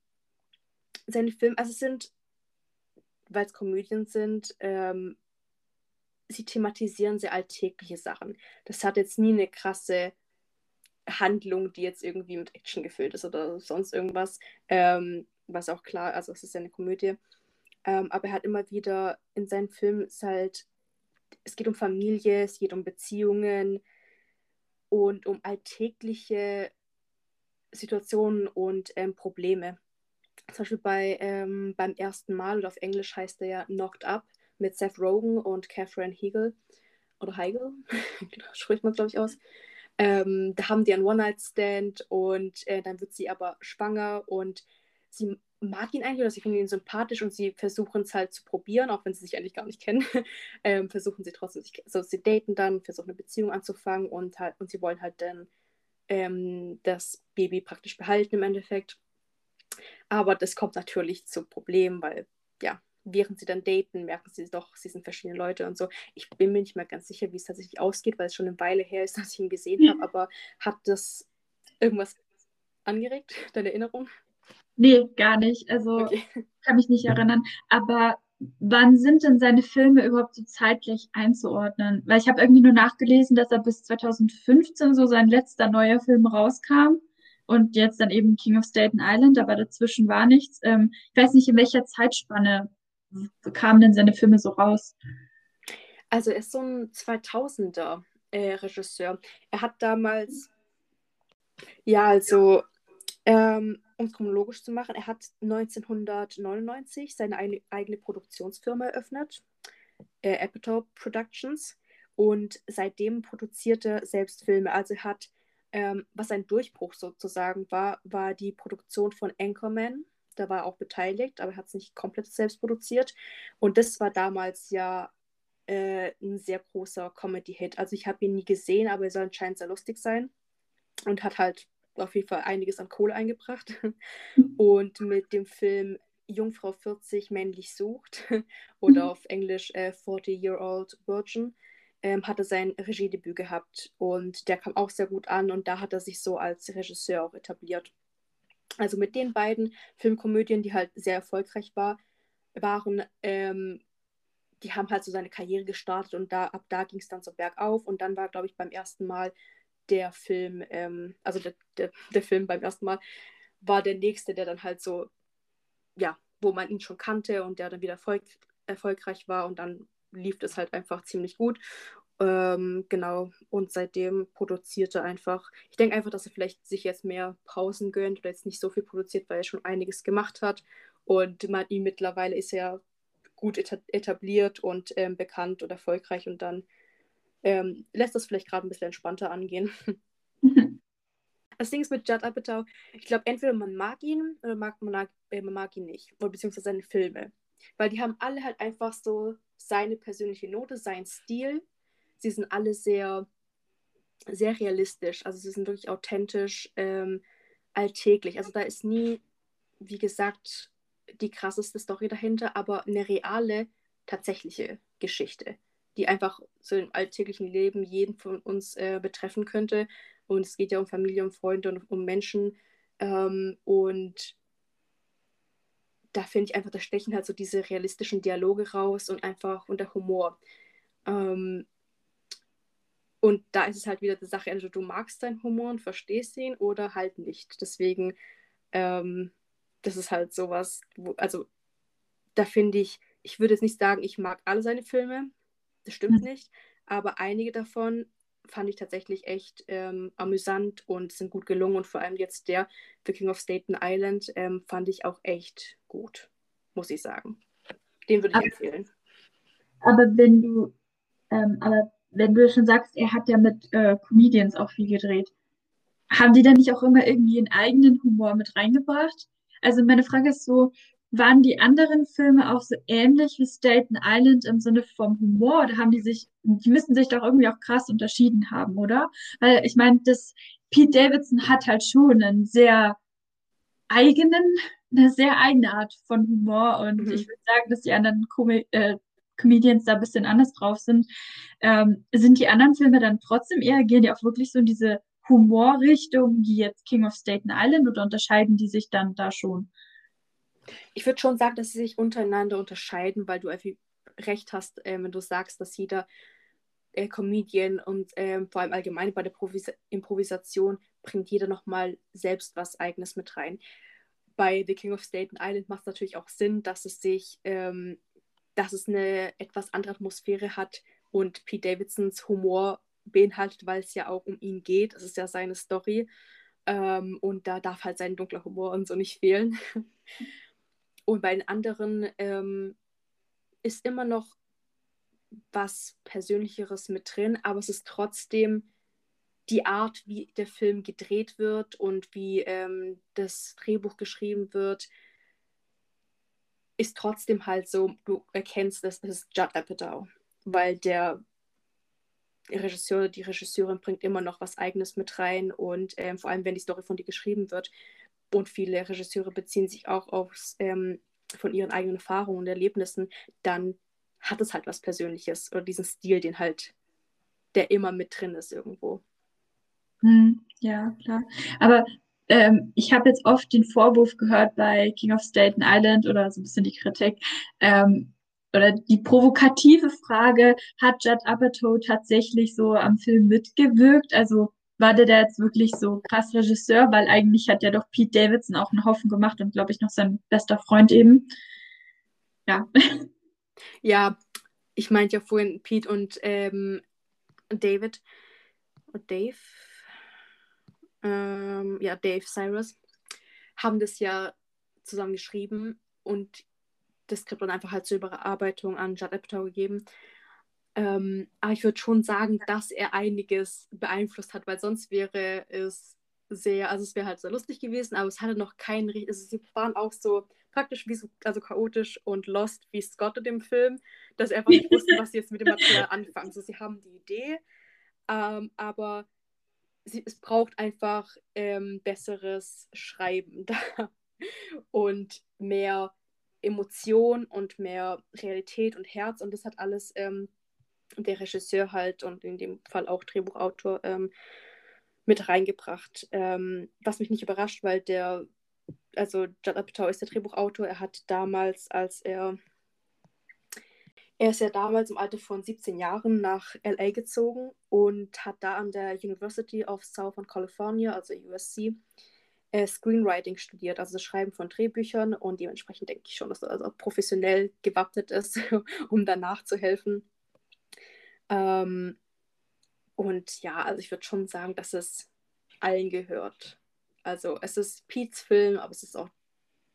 seine Filme, also es sind, weil es Komödien sind, ähm, sie thematisieren sehr alltägliche Sachen. Das hat jetzt nie eine krasse Handlung, die jetzt irgendwie mit Action gefüllt ist oder sonst irgendwas. Ähm, was auch klar, also es ist ja eine Komödie. Ähm, aber er hat immer wieder in seinen Filmen ist halt, es geht um Familie, es geht um Beziehungen und um alltägliche Situationen und ähm, Probleme. Zum Beispiel bei, ähm, beim ersten Mal oder auf Englisch heißt er ja Knocked Up mit Seth Rogen und Catherine Hegel oder Heigel, spricht man glaube ich aus. Ähm, da haben die einen One-Night-Stand und äh, dann wird sie aber schwanger und sie mag ihn eigentlich oder sie finden ihn sympathisch und sie versuchen es halt zu probieren, auch wenn sie sich eigentlich gar nicht kennen. ähm, versuchen sie trotzdem, sich, also sie daten dann, versuchen eine Beziehung anzufangen und halt, und sie wollen halt dann ähm, das Baby praktisch behalten im Endeffekt. Aber das kommt natürlich zu Problemen, weil ja, während sie dann daten, merken sie doch, sie sind verschiedene Leute und so. Ich bin mir nicht mehr ganz sicher, wie es tatsächlich ausgeht, weil es schon eine Weile her ist, dass ich ihn gesehen habe, aber hat das irgendwas angeregt, deine Erinnerung? Nee, gar nicht. Also okay. kann mich nicht erinnern. Aber wann sind denn seine Filme überhaupt so zeitlich einzuordnen? Weil ich habe irgendwie nur nachgelesen, dass er bis 2015 so sein letzter neuer Film rauskam und jetzt dann eben King of Staten Island, aber dazwischen war nichts. Ähm, ich weiß nicht, in welcher Zeitspanne kamen denn seine Filme so raus? Also er ist so ein 2000er äh, Regisseur. Er hat damals, ja, also ähm, um es chronologisch zu machen, er hat 1999 seine eine, eigene Produktionsfirma eröffnet, äh, Epitop Productions, und seitdem produziert er selbst Filme. Also hat, ähm, was ein Durchbruch sozusagen war, war die Produktion von Anchorman. Da war er auch beteiligt, aber er hat es nicht komplett selbst produziert. Und das war damals ja äh, ein sehr großer Comedy-Hit. Also ich habe ihn nie gesehen, aber er soll anscheinend sehr lustig sein und hat halt auf jeden Fall einiges an Kohle eingebracht. Und mit dem Film Jungfrau 40 männlich sucht oder mhm. auf Englisch äh, 40 Year Old Virgin ähm, hat er sein Regiedebüt gehabt und der kam auch sehr gut an und da hat er sich so als Regisseur auch etabliert. Also mit den beiden Filmkomödien, die halt sehr erfolgreich war, waren, ähm, die haben halt so seine Karriere gestartet und da ab da ging es dann so bergauf und dann war, glaube ich, beim ersten Mal der Film, ähm, also der, der, der Film beim ersten Mal, war der nächste, der dann halt so, ja, wo man ihn schon kannte und der dann wieder Erfolg, erfolgreich war und dann lief es halt einfach ziemlich gut. Ähm, genau, und seitdem produziert er einfach. Ich denke einfach, dass er vielleicht sich jetzt mehr Pausen gönnt oder jetzt nicht so viel produziert, weil er schon einiges gemacht hat. Und man ihm mittlerweile ist er gut etabliert und ähm, bekannt und erfolgreich und dann ähm, lässt das vielleicht gerade ein bisschen entspannter angehen. Das Ding ist mit Judd Apatow, ich glaube, entweder man mag ihn oder mag, man, mag, äh, man mag ihn nicht. Oder beziehungsweise seine Filme. Weil die haben alle halt einfach so seine persönliche Note, seinen Stil. Sie sind alle sehr, sehr realistisch. Also sie sind wirklich authentisch, ähm, alltäglich. Also da ist nie, wie gesagt, die krasseste Story dahinter, aber eine reale, tatsächliche Geschichte die einfach so im alltäglichen Leben jeden von uns äh, betreffen könnte. Und es geht ja um Familie, um Freunde und um Menschen. Ähm, und da finde ich einfach, da stechen halt so diese realistischen Dialoge raus und einfach und der Humor. Ähm, und da ist es halt wieder die Sache, entweder du magst deinen Humor und verstehst ihn oder halt nicht. Deswegen, ähm, das ist halt sowas, wo, also da finde ich, ich würde jetzt nicht sagen, ich mag alle seine Filme, das stimmt mhm. nicht, aber einige davon fand ich tatsächlich echt ähm, amüsant und sind gut gelungen. Und vor allem jetzt der The King of Staten Island ähm, fand ich auch echt gut, muss ich sagen. Den würde ich aber, empfehlen. Aber wenn du, ähm, aber wenn du schon sagst, er hat ja mit äh, Comedians auch viel gedreht, haben die dann nicht auch immer irgendwie einen eigenen Humor mit reingebracht? Also meine Frage ist so, waren die anderen Filme auch so ähnlich wie Staten Island im Sinne vom Humor? Oder haben die sich, die müssen sich doch irgendwie auch krass unterschieden haben, oder? Weil ich meine, das Pete Davidson hat halt schon einen sehr eigenen, eine sehr eigene Art von Humor und mhm. ich würde sagen, dass die anderen Com äh, Comedians da ein bisschen anders drauf sind. Ähm, sind die anderen Filme dann trotzdem eher, gehen die auch wirklich so in diese Humorrichtung wie jetzt King of Staten Island oder unterscheiden die sich dann da schon? Ich würde schon sagen, dass sie sich untereinander unterscheiden, weil du einfach recht hast, äh, wenn du sagst, dass jeder äh, Comedian und äh, vor allem allgemein bei der Provis Improvisation bringt jeder nochmal selbst was Eigenes mit rein. Bei The King of Staten Island macht es natürlich auch Sinn, dass es sich, ähm, dass es eine etwas andere Atmosphäre hat und Pete Davidsons Humor beinhaltet, weil es ja auch um ihn geht. Es ist ja seine Story. Ähm, und da darf halt sein dunkler Humor und so nicht fehlen. Und bei den anderen ähm, ist immer noch was Persönlicheres mit drin, aber es ist trotzdem die Art, wie der Film gedreht wird und wie ähm, das Drehbuch geschrieben wird, ist trotzdem halt so, du erkennst, dass es ist Judd Apatow, weil der Regisseur, die Regisseurin bringt immer noch was Eigenes mit rein und ähm, vor allem, wenn die Story von dir geschrieben wird und viele Regisseure beziehen sich auch aufs, ähm, von ihren eigenen Erfahrungen und Erlebnissen, dann hat es halt was Persönliches oder diesen Stil, den halt, der immer mit drin ist irgendwo. Hm, ja, klar. Aber ähm, ich habe jetzt oft den Vorwurf gehört bei King of Staten Island oder so ein bisschen die Kritik, ähm, oder die provokative Frage, hat Judd Apatow tatsächlich so am Film mitgewirkt? Also war der da jetzt wirklich so krass Regisseur? Weil eigentlich hat ja doch Pete Davidson auch einen Haufen gemacht und glaube ich noch sein bester Freund eben. Ja. Ja, ich meinte ja vorhin Pete und ähm, David. Und Dave. Ähm, ja, Dave Cyrus haben das ja zusammen geschrieben und das Skript dann einfach halt zur Überarbeitung an Judd Apatow gegeben. Ähm, aber ich würde schon sagen, dass er einiges beeinflusst hat, weil sonst wäre es sehr, also es wäre halt sehr lustig gewesen, aber es hatte noch keinen, also sie waren auch so praktisch wie so, also chaotisch und lost wie Scott in dem Film, dass sie einfach nicht wussten, was sie jetzt mit dem Material anfangen. Also sie haben die Idee, ähm, aber sie, es braucht einfach ähm, besseres Schreiben da und mehr Emotion und mehr Realität und Herz und das hat alles ähm, der Regisseur halt und in dem Fall auch Drehbuchautor ähm, mit reingebracht. Ähm, was mich nicht überrascht, weil der, also Judd Apatow ist der Drehbuchautor, er hat damals, als er, er ist ja damals im Alter von 17 Jahren nach LA gezogen und hat da an der University of Southern California, also USC, äh, Screenwriting studiert, also das Schreiben von Drehbüchern und dementsprechend denke ich schon, dass er also professionell gewappnet ist, um danach zu helfen. Ähm, und ja, also ich würde schon sagen, dass es allen gehört. Also es ist Pete's Film, aber es ist auch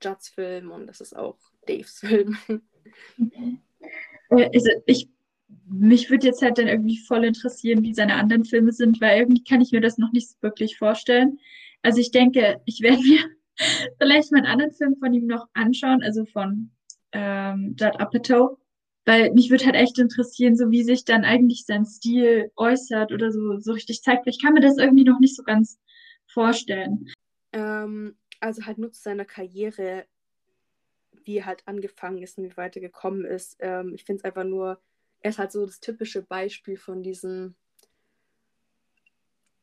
Judds Film und es ist auch Daves Film. Äh, also ich, mich würde jetzt halt dann irgendwie voll interessieren, wie seine anderen Filme sind, weil irgendwie kann ich mir das noch nicht wirklich vorstellen. Also ich denke, ich werde mir vielleicht mal einen anderen Film von ihm noch anschauen, also von ähm, Judd Apatow, weil mich würde halt echt interessieren, so wie sich dann eigentlich sein Stil äußert oder so, so richtig zeigt. Ich kann mir das irgendwie noch nicht so ganz vorstellen. Ähm, also halt nutzt seiner Karriere, wie er halt angefangen ist und wie weiter gekommen ist. Ähm, ich finde es einfach nur, er ist halt so das typische Beispiel von diesen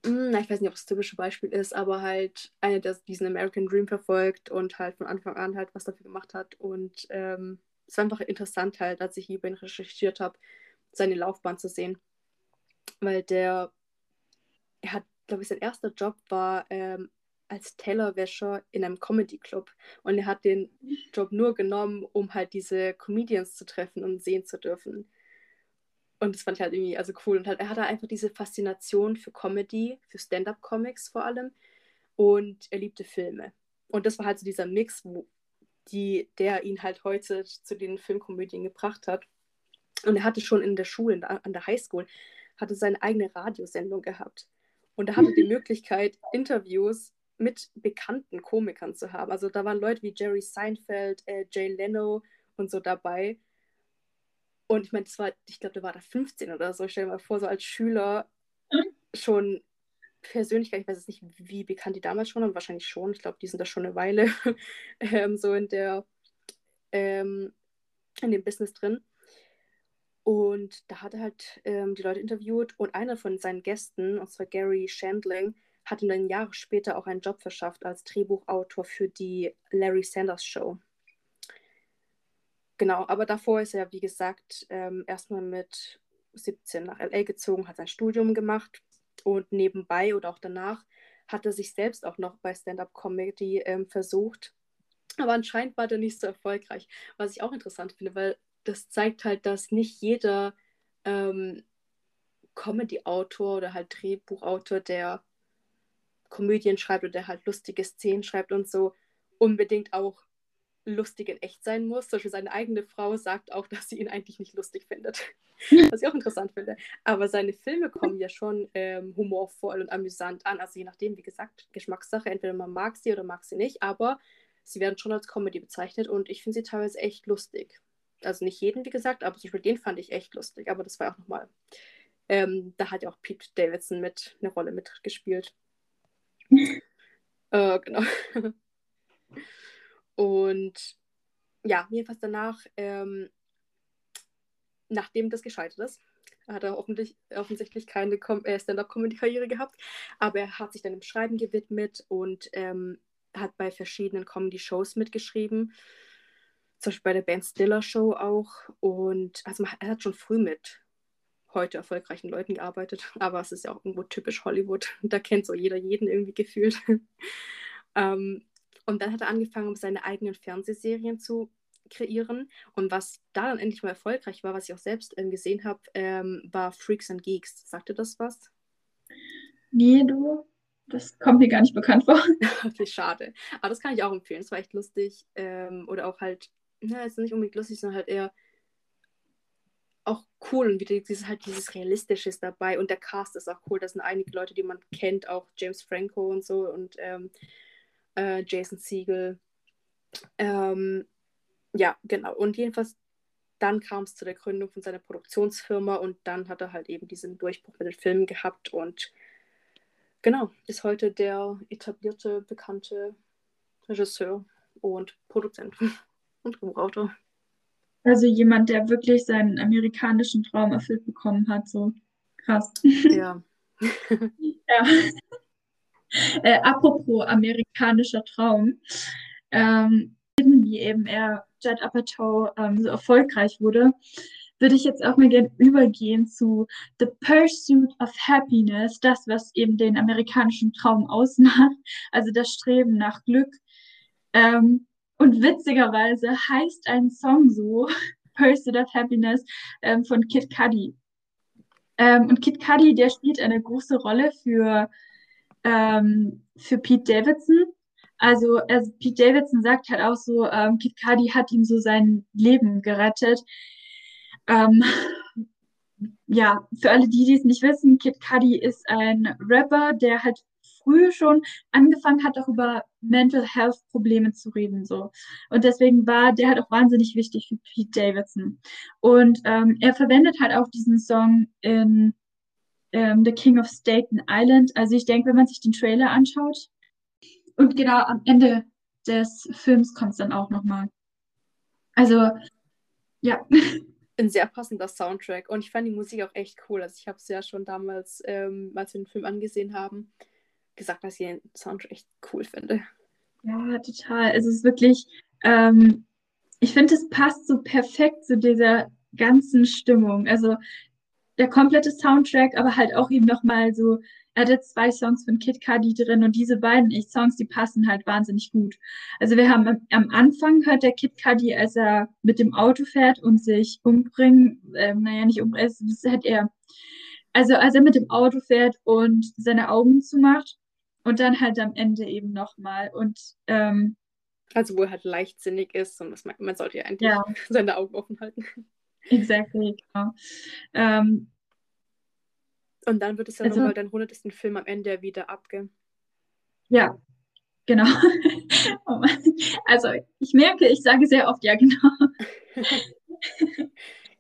hm, ich weiß nicht, ob es das typische Beispiel ist, aber halt einer, der diesen American Dream verfolgt und halt von Anfang an halt was dafür gemacht hat. Und ähm, es war einfach interessant halt, als ich über ihn recherchiert habe, seine Laufbahn zu sehen. Weil der, er hat, glaube ich, sein erster Job war ähm, als Tellerwäscher in einem Comedy-Club. Und er hat den Job nur genommen, um halt diese Comedians zu treffen und sehen zu dürfen. Und das fand ich halt irgendwie also cool. Und halt, er hatte einfach diese Faszination für Comedy, für Stand-up-Comics vor allem. Und er liebte Filme. Und das war halt so dieser Mix, wo die, der ihn halt heute zu den Filmkomödien gebracht hat. Und er hatte schon in der Schule, an der Highschool, hatte seine eigene Radiosendung gehabt. Und da hatte die Möglichkeit, Interviews mit bekannten Komikern zu haben. Also da waren Leute wie Jerry Seinfeld, äh, Jay Leno und so dabei. Und ich meine, das war, ich glaube, der war da 15 oder so. Ich stelle mir mal vor, so als Schüler schon Persönlichkeit, ich weiß jetzt nicht, wie bekannt die damals schon waren, wahrscheinlich schon. Ich glaube, die sind da schon eine Weile ähm, so in der ähm, in dem Business drin. Und da hat er halt ähm, die Leute interviewt und einer von seinen Gästen, und zwar Gary Shandling, hat ihm dann Jahre später auch einen Job verschafft als Drehbuchautor für die Larry Sanders Show. Genau, aber davor ist er, wie gesagt, ähm, erstmal mit 17 nach LA gezogen, hat sein Studium gemacht und nebenbei oder auch danach hat er sich selbst auch noch bei Stand-up-Comedy ähm, versucht. Aber anscheinend war der nicht so erfolgreich, was ich auch interessant finde, weil das zeigt halt, dass nicht jeder ähm, Comedy-Autor oder halt Drehbuchautor, der Komödien schreibt oder der halt lustige Szenen schreibt und so, unbedingt auch lustig in echt sein muss. Zum Beispiel seine eigene Frau sagt auch, dass sie ihn eigentlich nicht lustig findet. Was ich auch interessant finde. Aber seine Filme kommen ja schon ähm, humorvoll und amüsant an. Also je nachdem, wie gesagt, Geschmackssache. Entweder man mag sie oder mag sie nicht. Aber sie werden schon als Comedy bezeichnet und ich finde sie teilweise echt lustig. Also nicht jeden, wie gesagt, aber zum Beispiel den fand ich echt lustig. Aber das war auch nochmal. Ähm, da hat ja auch Pete Davidson mit eine Rolle mitgespielt. äh, genau. Und ja, jedenfalls danach, ähm, nachdem das gescheitert ist, hat er offensichtlich, keine äh, Stand-up-Comedy-Karriere gehabt, aber er hat sich dann im Schreiben gewidmet und ähm, hat bei verschiedenen Comedy-Shows mitgeschrieben, zum Beispiel bei der Ben Stiller Show auch und also er hat schon früh mit heute erfolgreichen Leuten gearbeitet, aber es ist ja auch irgendwo typisch Hollywood, da kennt so jeder jeden irgendwie gefühlt. ähm, und dann hat er angefangen, seine eigenen Fernsehserien zu kreieren. Und was da dann endlich mal erfolgreich war, was ich auch selbst ähm, gesehen habe, ähm, war Freaks and Geeks. Sagte das was? Nee, du. Das kommt mir gar nicht bekannt vor. okay, schade. Aber das kann ich auch empfehlen. Das war echt lustig. Ähm, oder auch halt, na, ist nicht unbedingt lustig, sondern halt eher auch cool und wieder dieses halt dieses Realistische ist dabei und der Cast ist auch cool. Das sind einige Leute, die man kennt, auch James Franco und so und ähm, äh, Jason Siegel. Ähm, ja, genau. Und jedenfalls dann kam es zu der Gründung von seiner Produktionsfirma und dann hat er halt eben diesen Durchbruch mit den Filmen gehabt und genau, ist heute der etablierte, bekannte Regisseur und Produzent und Buchautor. Also jemand, der wirklich seinen amerikanischen Traum erfüllt bekommen hat, so krass. Ja. ja. Äh, apropos amerikanischer Traum. Ähm, wie eben er Judd Apatow ähm, so erfolgreich wurde, würde ich jetzt auch mal gerne übergehen zu The Pursuit of Happiness, das, was eben den amerikanischen Traum ausmacht, also das Streben nach Glück. Ähm, und witzigerweise heißt ein Song so, Pursuit of Happiness, ähm, von Kid Cudi. Ähm, und Kid Cudi, der spielt eine große Rolle für, ähm, für Pete Davidson, also, also Pete Davidson sagt halt auch so, ähm, Kid Cudi hat ihm so sein Leben gerettet. Ähm, ja, für alle die, die es nicht wissen, Kid Cudi ist ein Rapper, der halt früh schon angefangen hat, auch über Mental Health Probleme zu reden. So. Und deswegen war der halt auch wahnsinnig wichtig für Pete Davidson. Und ähm, er verwendet halt auch diesen Song in ähm, The King of Staten Island. Also ich denke, wenn man sich den Trailer anschaut, und genau am Ende des Films kommt es dann auch nochmal. Also, ja. Ein sehr passender Soundtrack. Und ich fand die Musik auch echt cool. Also ich habe es ja schon damals, ähm, als wir den Film angesehen haben, gesagt, dass ich den Soundtrack echt cool finde. Ja, total. Es ist wirklich, ähm, ich finde, es passt so perfekt zu dieser ganzen Stimmung. Also der komplette Soundtrack, aber halt auch eben nochmal so er hat jetzt zwei Songs von Kid Cudi drin und diese beiden Songs, die passen halt wahnsinnig gut. Also wir haben am Anfang hört der Kid Cudi, als er mit dem Auto fährt und sich umbringt, äh, naja, nicht umbringt, das hat er, also als er mit dem Auto fährt und seine Augen zumacht und dann halt am Ende eben nochmal und ähm, also wo er halt leichtsinnig ist und man, man sollte ja eigentlich ja. seine Augen offen halten. Exactly, genau. Ähm, und dann wird es ja also, nochmal dein hundertsten Film am Ende wieder abgehen. Ja, genau. also ich merke, ich sage sehr oft ja, genau.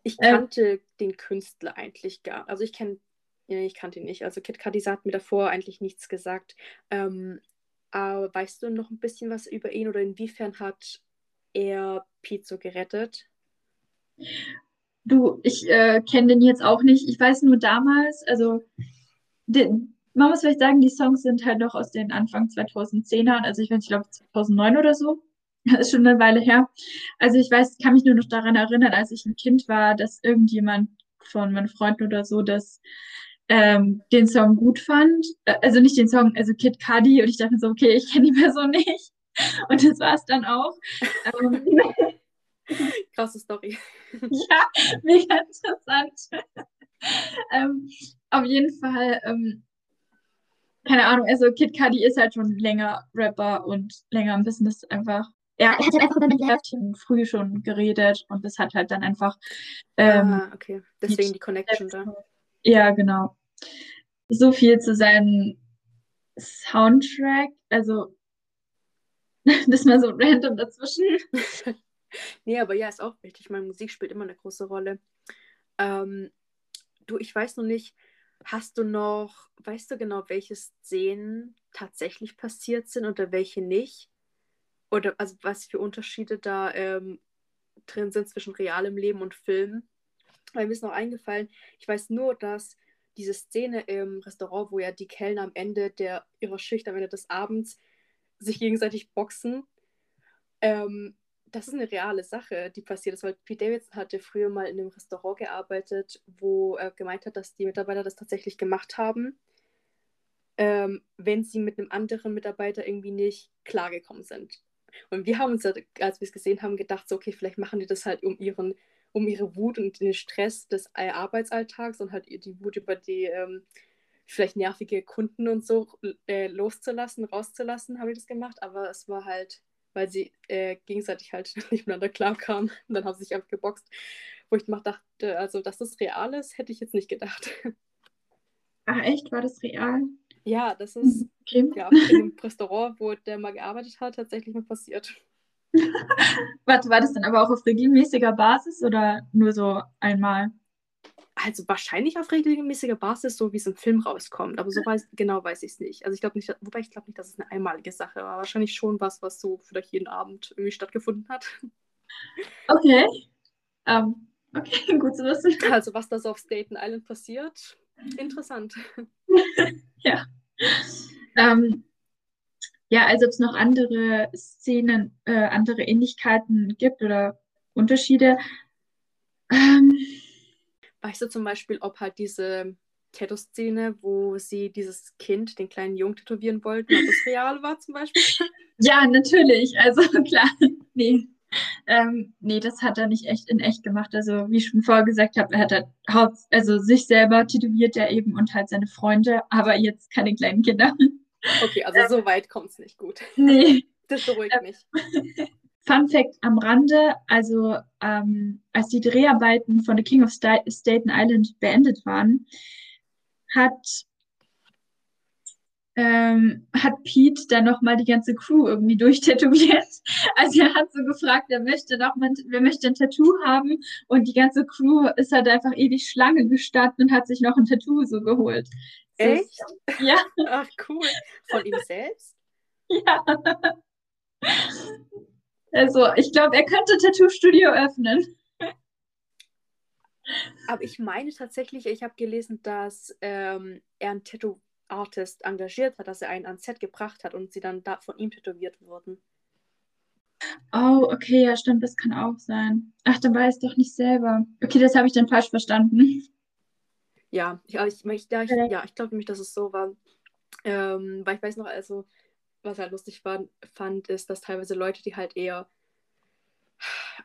ich ähm. kannte ähm, den Künstler eigentlich gar. Also ich kenne, ja, ich kannte ihn nicht. Also Kit Cudi hat mir davor eigentlich nichts gesagt. Ähm, aber weißt du noch ein bisschen was über ihn oder inwiefern hat er Pizzo gerettet? Du, ich äh, kenne den jetzt auch nicht. Ich weiß nur damals, also den, man muss vielleicht sagen, die Songs sind halt noch aus den Anfang 2010ern, also ich weiß, ich glaube 2009 oder so. Das ist schon eine Weile her. Also ich weiß, kann mich nur noch daran erinnern, als ich ein Kind war, dass irgendjemand von meinen Freunden oder so das ähm, den Song gut fand. Äh, also nicht den Song, also Kid Cudi. Und ich dachte so, okay, ich kenne die Person nicht. Und das war es dann auch. ähm, Krasse Story. ja, mega interessant. ähm, auf jeden Fall, ähm, keine Ahnung, also Kid Cudi ist halt schon länger Rapper und länger im Business einfach. Ja, er hat halt einfach mit Heftchen früh schon geredet und das hat halt dann einfach. Ähm, ah, okay. Deswegen die, die Connection da. Ja, genau. So viel zu seinem Soundtrack. Also das mal so random dazwischen. Nee, aber ja, ist auch wichtig. Meine Musik spielt immer eine große Rolle. Ähm, du, ich weiß noch nicht, hast du noch, weißt du genau, welche Szenen tatsächlich passiert sind oder welche nicht? Oder also was für Unterschiede da ähm, drin sind zwischen realem Leben und Film? Weil mir ist noch eingefallen, ich weiß nur, dass diese Szene im Restaurant, wo ja die Kellner am Ende der, ihrer Schicht, am Ende des Abends, sich gegenseitig boxen, ähm, das ist eine reale Sache, die passiert ist, weil Pete Davidson hatte früher mal in einem Restaurant gearbeitet, wo er gemeint hat, dass die Mitarbeiter das tatsächlich gemacht haben, ähm, wenn sie mit einem anderen Mitarbeiter irgendwie nicht klargekommen sind. Und wir haben uns, als wir es gesehen haben, gedacht, so, okay, vielleicht machen die das halt um ihren um ihre Wut und den Stress des Arbeitsalltags und halt die Wut über die ähm, vielleicht nervige Kunden und so äh, loszulassen, rauszulassen, habe ich das gemacht. Aber es war halt, weil sie äh, gegenseitig halt nicht miteinander klarkamen. Und dann haben sie sich einfach geboxt. Wo ich mal dachte, also dass das real ist, hätte ich jetzt nicht gedacht. Ach echt? War das real? Ja, das ist okay. ja, in dem Restaurant, wo der mal gearbeitet hat, tatsächlich mal passiert. Warte, war das dann aber auch auf regelmäßiger Basis oder nur so einmal? Also wahrscheinlich auf regelmäßiger Basis, so wie es im Film rauskommt. Aber so weiß, genau weiß ich es nicht. Also ich glaube nicht, wobei ich glaube nicht, dass es eine einmalige Sache war. Wahrscheinlich schon was, was so vielleicht jeden Abend irgendwie stattgefunden hat. Okay. Um, ähm, okay, gut zu wissen. Also was da so auf Staten Island passiert, interessant. ja. Ähm, ja, also ob es noch andere Szenen, äh, andere Ähnlichkeiten gibt oder Unterschiede. Ähm, weißt du zum Beispiel, ob halt diese Tattoo-Szene, wo sie dieses Kind, den kleinen Jungen, tätowieren wollten, ob das real war zum Beispiel? Ja, natürlich. Also klar, nee. Ähm, nee, das hat er nicht echt in echt gemacht. Also, wie ich schon vorher gesagt habe, er hat halt Haupt, also sich selber tätowiert er eben und halt seine Freunde, aber jetzt keine kleinen Kinder. Okay, also so weit kommt es nicht gut. Nee. Das beruhigt mich. Fun Fact am Rande, also ähm, als die Dreharbeiten von The King of St Staten Island beendet waren, hat, ähm, hat Pete dann nochmal die ganze Crew irgendwie durchtätowiert. Also er hat so gefragt, wer möchte noch mal, wer möchte ein Tattoo haben und die ganze Crew ist halt einfach ewig Schlange gestanden und hat sich noch ein Tattoo so geholt. Echt? Ja. Ach, cool. Von ihm selbst? Ja. Also, ich glaube, er könnte Tattoo-Studio öffnen. Aber ich meine tatsächlich, ich habe gelesen, dass ähm, er einen Tattoo-Artist engagiert hat, dass er einen ans Set gebracht hat und sie dann da von ihm tätowiert wurden. Oh, okay, ja, stimmt, das kann auch sein. Ach, dann war er es doch nicht selber. Okay, das habe ich dann falsch verstanden. Ja, ich, ich, ich, ja, ich, ja, ich glaube nämlich, dass es so war. Ähm, weil ich weiß noch, also, was halt lustig war, fand, ist, dass teilweise Leute, die halt eher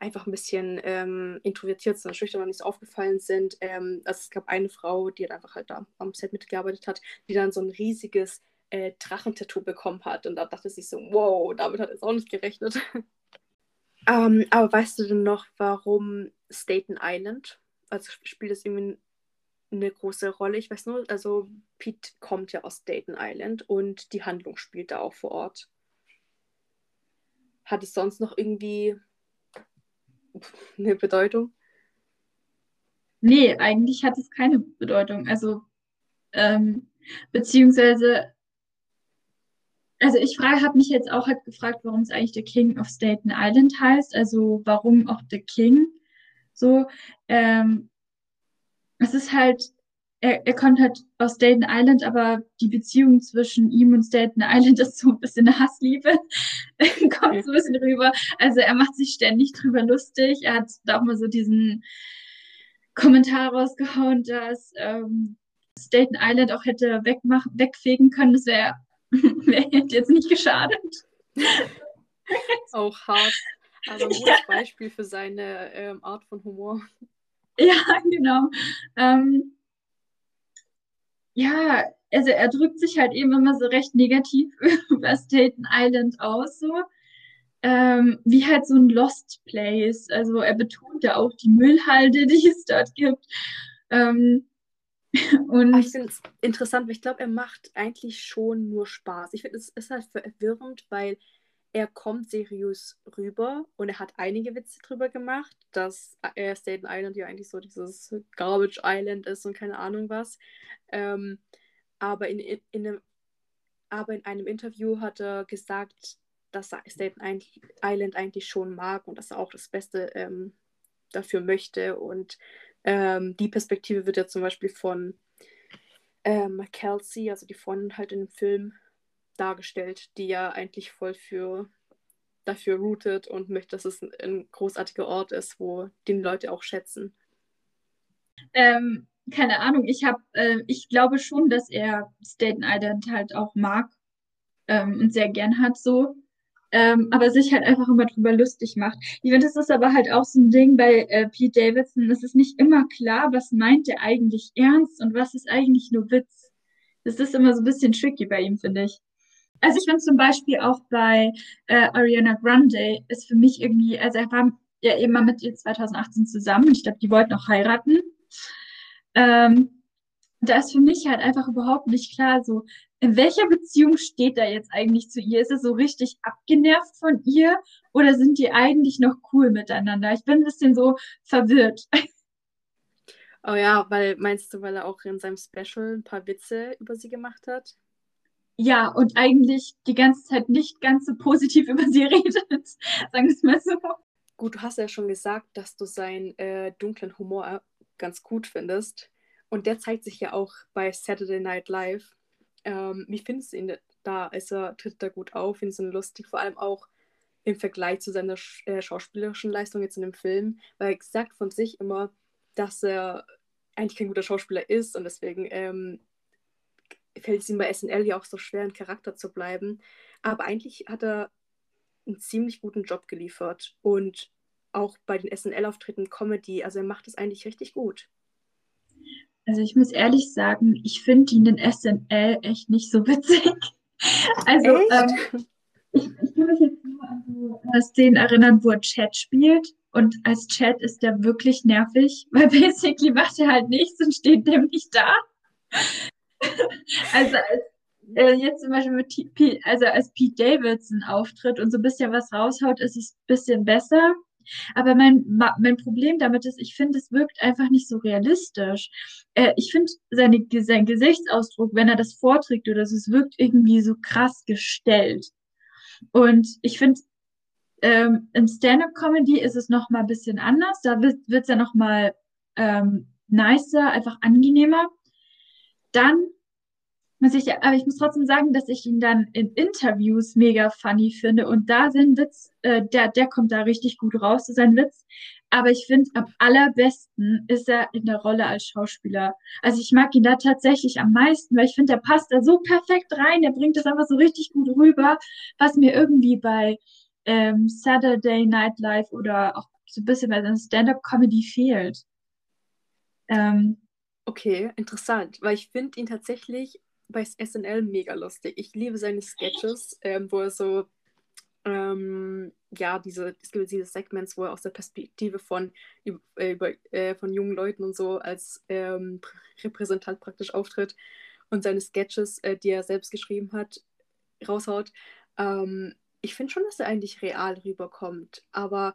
einfach ein bisschen ähm, introvertiert sind, schüchtern und nicht so aufgefallen sind. Ähm, also es gab eine Frau, die halt einfach halt da am Set mitgearbeitet hat, die dann so ein riesiges äh, Drachentattoo bekommen hat. Und da dachte sie so, wow, damit hat es auch nicht gerechnet. ähm, aber weißt du denn noch, warum Staten Island? Also spielt es irgendwie eine große Rolle. Ich weiß nur, also Pete kommt ja aus Dayton Island und die Handlung spielt da auch vor Ort. Hat es sonst noch irgendwie eine Bedeutung? Nee, eigentlich hat es keine Bedeutung. Also, ähm, beziehungsweise, also ich habe mich jetzt auch halt gefragt, warum es eigentlich The King of Staten Island heißt. Also warum auch The King. So, ähm, es ist halt, er, er kommt halt aus Staten Island, aber die Beziehung zwischen ihm und Staten Island ist so ein bisschen eine Hassliebe. kommt so ein bisschen rüber. Also er macht sich ständig drüber lustig. Er hat da auch mal so diesen Kommentar rausgehauen, dass ähm, Staten Island auch hätte wegmach wegfegen können. Das wäre wär jetzt nicht geschadet. auch hart. Aber ein gutes. Beispiel für seine ähm, Art von Humor. Ja, genau. Ähm, ja, also er drückt sich halt eben immer so recht negativ über Staten Island aus, so. Ähm, wie halt so ein Lost Place. Also er betont ja auch die Müllhalde, die es dort gibt. Ähm, und ich finde es interessant, weil ich glaube, er macht eigentlich schon nur Spaß. Ich finde, es ist halt verwirrend, weil er kommt seriös rüber und er hat einige Witze drüber gemacht, dass äh, Staten Island ja eigentlich so dieses Garbage Island ist und keine Ahnung was. Ähm, aber, in, in, in einem, aber in einem Interview hat er gesagt, dass er Staten Island eigentlich schon mag und dass er auch das Beste ähm, dafür möchte. Und ähm, die Perspektive wird ja zum Beispiel von ähm, Kelsey, also die Freundin halt in dem Film, dargestellt, die ja eigentlich voll für dafür rootet und möchte, dass es ein, ein großartiger Ort ist, wo die Leute auch schätzen. Ähm, keine Ahnung, ich habe, äh, ich glaube schon, dass er Staten Island halt auch mag ähm, und sehr gern hat so. Ähm, aber sich halt einfach immer drüber lustig macht. Ich finde, das ist aber halt auch so ein Ding bei äh, Pete Davidson. Es ist nicht immer klar, was meint er eigentlich ernst und was ist eigentlich nur Witz. Das ist immer so ein bisschen tricky bei ihm, finde ich. Also ich finde zum Beispiel auch bei äh, Ariana Grande ist für mich irgendwie, also er war ja eben mal mit ihr 2018 zusammen. Ich glaube, die wollten auch heiraten. Ähm, da ist für mich halt einfach überhaupt nicht klar, so in welcher Beziehung steht er jetzt eigentlich zu ihr? Ist er so richtig abgenervt von ihr oder sind die eigentlich noch cool miteinander? Ich bin ein bisschen so verwirrt. Oh ja, weil meinst du, weil er auch in seinem Special ein paar Witze über sie gemacht hat? Ja, und eigentlich die ganze Zeit nicht ganz so positiv über sie redet, sagen wir es mal so. Gut, du hast ja schon gesagt, dass du seinen äh, dunklen Humor ganz gut findest. Und der zeigt sich ja auch bei Saturday Night Live. Ähm, wie findest du ihn da? Er, tritt da gut auf? Findest du ihn lustig? Vor allem auch im Vergleich zu seiner äh, schauspielerischen Leistung jetzt in dem Film. Weil er sagt von sich immer, dass er eigentlich kein guter Schauspieler ist und deswegen ähm, fällt es ihm bei SNL ja auch so schwer, ein Charakter zu bleiben. Aber eigentlich hat er einen ziemlich guten Job geliefert. Und auch bei den SNL-Auftritten Comedy, also er macht es eigentlich richtig gut. Also ich muss ehrlich sagen, ich finde ihn in SNL echt nicht so witzig. Also ähm, ich, ich kann mich jetzt nur an so Szenen erinnern, wo er Chat spielt. Und als Chat ist der wirklich nervig, weil basically macht er halt nichts und steht nämlich da. Also als, äh, jetzt zum Beispiel mit P also als Pete Davidson auftritt und so ein bisschen was raushaut, ist es ein bisschen besser. Aber mein, mein Problem damit ist, ich finde, es wirkt einfach nicht so realistisch. Äh, ich finde, sein Gesichtsausdruck, wenn er das vorträgt oder so, es wirkt irgendwie so krass gestellt. Und ich finde, ähm, im Stand-up-Comedy ist es noch mal ein bisschen anders. Da wird es ja noch mal ähm, nicer, einfach angenehmer. Dann muss ich, aber ich muss trotzdem sagen, dass ich ihn dann in Interviews mega funny finde und da sind Witz, äh, der, der kommt da richtig gut raus, sein Witz. Aber ich finde, am allerbesten ist er in der Rolle als Schauspieler. Also ich mag ihn da tatsächlich am meisten, weil ich finde, der passt da so perfekt rein, der bringt das einfach so richtig gut rüber, was mir irgendwie bei ähm, Saturday Night Live oder auch so ein bisschen bei seiner Stand-up-Comedy fehlt. Ähm, Okay, interessant, weil ich finde ihn tatsächlich bei SNL mega lustig. Ich liebe seine Sketches, ähm, wo er so, ähm, ja, diese, es gibt diese Segments, wo er aus der Perspektive von, äh, über, äh, von jungen Leuten und so als ähm, Repräsentant praktisch auftritt und seine Sketches, äh, die er selbst geschrieben hat, raushaut. Ähm, ich finde schon, dass er eigentlich real rüberkommt, aber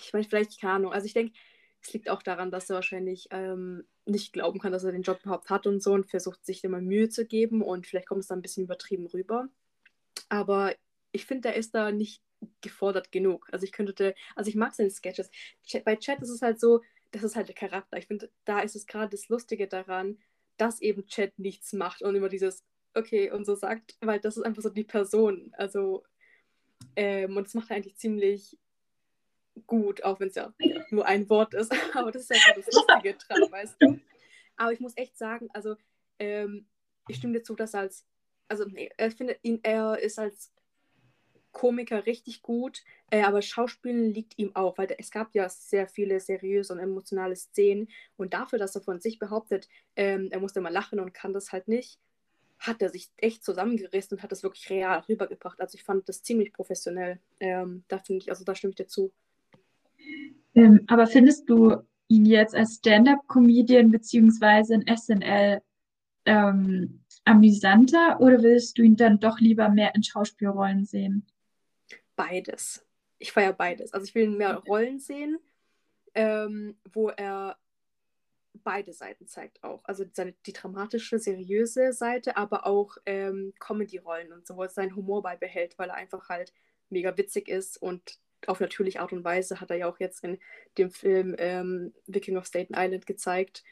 ich meine, vielleicht keine Ahnung. Also ich denke, es liegt auch daran, dass er wahrscheinlich ähm, nicht glauben kann, dass er den Job überhaupt hat und so und versucht sich immer Mühe zu geben und vielleicht kommt es dann ein bisschen übertrieben rüber. Aber ich finde, er ist da nicht gefordert genug. Also ich könnte, also ich mag seine Sketches. Bei Chat ist es halt so, das ist halt der Charakter. Ich finde, da ist es gerade das Lustige daran, dass eben Chat nichts macht und immer dieses okay und so sagt, weil das ist einfach so die Person. Also ähm, und das macht er eigentlich ziemlich gut, auch wenn es ja nur ein Wort ist. Aber das ist ja das Lustige dran, weißt du. Aber ich muss echt sagen, also ähm, ich stimme dir zu, dass als, also nee, ich finde ihn, er ist als Komiker richtig gut, äh, aber Schauspielen liegt ihm auch, weil es gab ja sehr viele seriöse und emotionale Szenen und dafür, dass er von sich behauptet, ähm, er musste mal lachen und kann das halt nicht, hat er sich echt zusammengerissen und hat das wirklich real rübergebracht. Also ich fand das ziemlich professionell. Ähm, da finde ich, also da stimme ich dir zu. Ähm, aber findest du ihn jetzt als Stand-up-Comedian beziehungsweise in SNL ähm, amüsanter oder willst du ihn dann doch lieber mehr in Schauspielrollen sehen? beides. Ich feiere beides. Also ich will mehr Rollen sehen, ähm, wo er beide Seiten zeigt auch. Also seine, die dramatische, seriöse Seite, aber auch ähm, Comedy-Rollen und so, wo er seinen Humor beibehält, weil er einfach halt mega witzig ist und auf natürliche Art und Weise hat er ja auch jetzt in dem Film ähm, Viking of Staten Island gezeigt.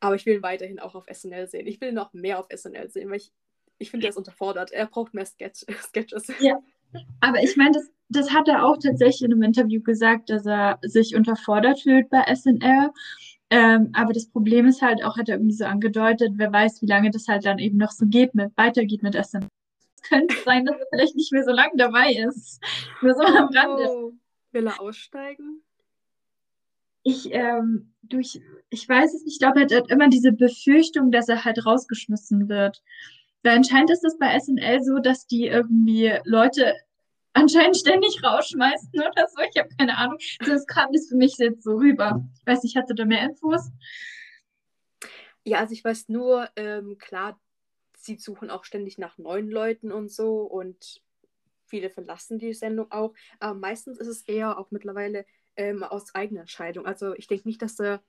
Aber ich will ihn weiterhin auch auf SNL sehen. Ich will noch mehr auf SNL sehen, weil ich, ich finde, er ist unterfordert. Er braucht mehr Sketch Sketches. Ja, aber ich meine, das, das hat er auch tatsächlich in einem Interview gesagt, dass er sich unterfordert fühlt bei SNL. Ähm, aber das Problem ist halt auch, hat er irgendwie so angedeutet, wer weiß, wie lange das halt dann eben noch so geht mit, weitergeht mit SNL. Könnte sein, dass er vielleicht nicht mehr so lange dabei ist. Nur so am Rande. Oh, will er aussteigen? Ich, ähm, durch, ich weiß es nicht, ich glaube, er hat immer diese Befürchtung, dass er halt rausgeschmissen wird. Weil anscheinend ist es bei SNL so, dass die irgendwie Leute anscheinend ständig rausschmeißen oder so. Ich habe keine Ahnung. Das kam das für mich jetzt so rüber. Ich weiß nicht, hatte da mehr Infos? Ja, also ich weiß nur, ähm, klar, sie suchen auch ständig nach neuen Leuten und so und viele verlassen die Sendung auch. Aber meistens ist es eher auch mittlerweile ähm, aus eigener Entscheidung. Also ich denke nicht, dass er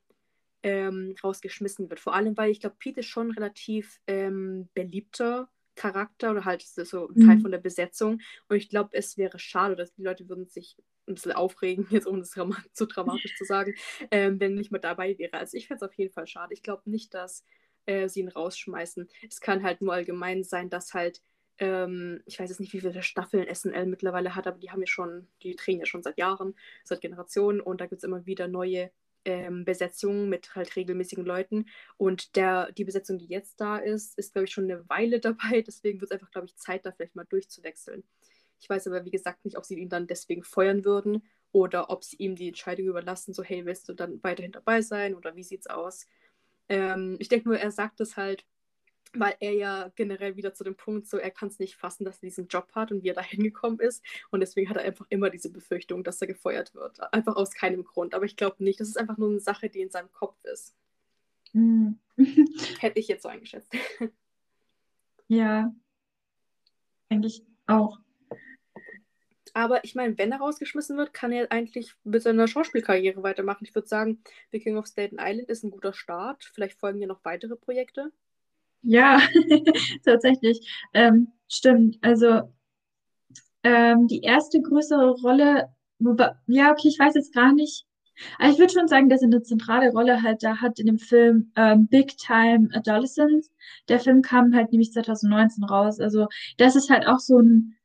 ähm, rausgeschmissen wird. Vor allem, weil ich glaube, Pete ist schon relativ ähm, beliebter Charakter oder halt so ein Teil mhm. von der Besetzung. Und ich glaube, es wäre schade, dass die Leute würden sich ein bisschen aufregen, jetzt ohne es zu dramatisch zu sagen, ähm, wenn nicht mehr dabei wäre. Also ich fände es auf jeden Fall schade. Ich glaube nicht, dass äh, sie ihn rausschmeißen. Es kann halt nur allgemein sein, dass halt ähm, ich weiß jetzt nicht, wie viele Staffeln SNL mittlerweile hat, aber die haben ja schon, die drehen ja schon seit Jahren, seit Generationen und da gibt es immer wieder neue ähm, Besetzungen mit halt regelmäßigen Leuten. Und der, die Besetzung, die jetzt da ist, ist, glaube ich, schon eine Weile dabei. Deswegen wird es einfach, glaube ich, Zeit, da vielleicht mal durchzuwechseln. Ich weiß aber, wie gesagt, nicht, ob sie ihn dann deswegen feuern würden oder ob sie ihm die Entscheidung überlassen, so, hey, willst du dann weiterhin dabei sein oder wie sieht's aus? Ähm, ich denke nur, er sagt es halt, weil er ja generell wieder zu dem Punkt so, er kann es nicht fassen, dass er diesen Job hat und wie er da hingekommen ist. Und deswegen hat er einfach immer diese Befürchtung, dass er gefeuert wird. Einfach aus keinem Grund. Aber ich glaube nicht. Das ist einfach nur eine Sache, die in seinem Kopf ist. Mm. Hätte ich jetzt so eingeschätzt. Ja, eigentlich auch. Aber ich meine, wenn er rausgeschmissen wird, kann er eigentlich mit seiner Schauspielkarriere weitermachen. Ich würde sagen, The King of Staten Island ist ein guter Start. Vielleicht folgen ja noch weitere Projekte. Ja, tatsächlich. Ähm, stimmt. Also ähm, die erste größere Rolle, ja, okay, ich weiß jetzt gar nicht. Aber ich würde schon sagen, dass er eine zentrale Rolle halt da hat in dem Film ähm, Big Time Adolescence. Der Film kam halt nämlich 2019 raus. Also das ist halt auch so ein,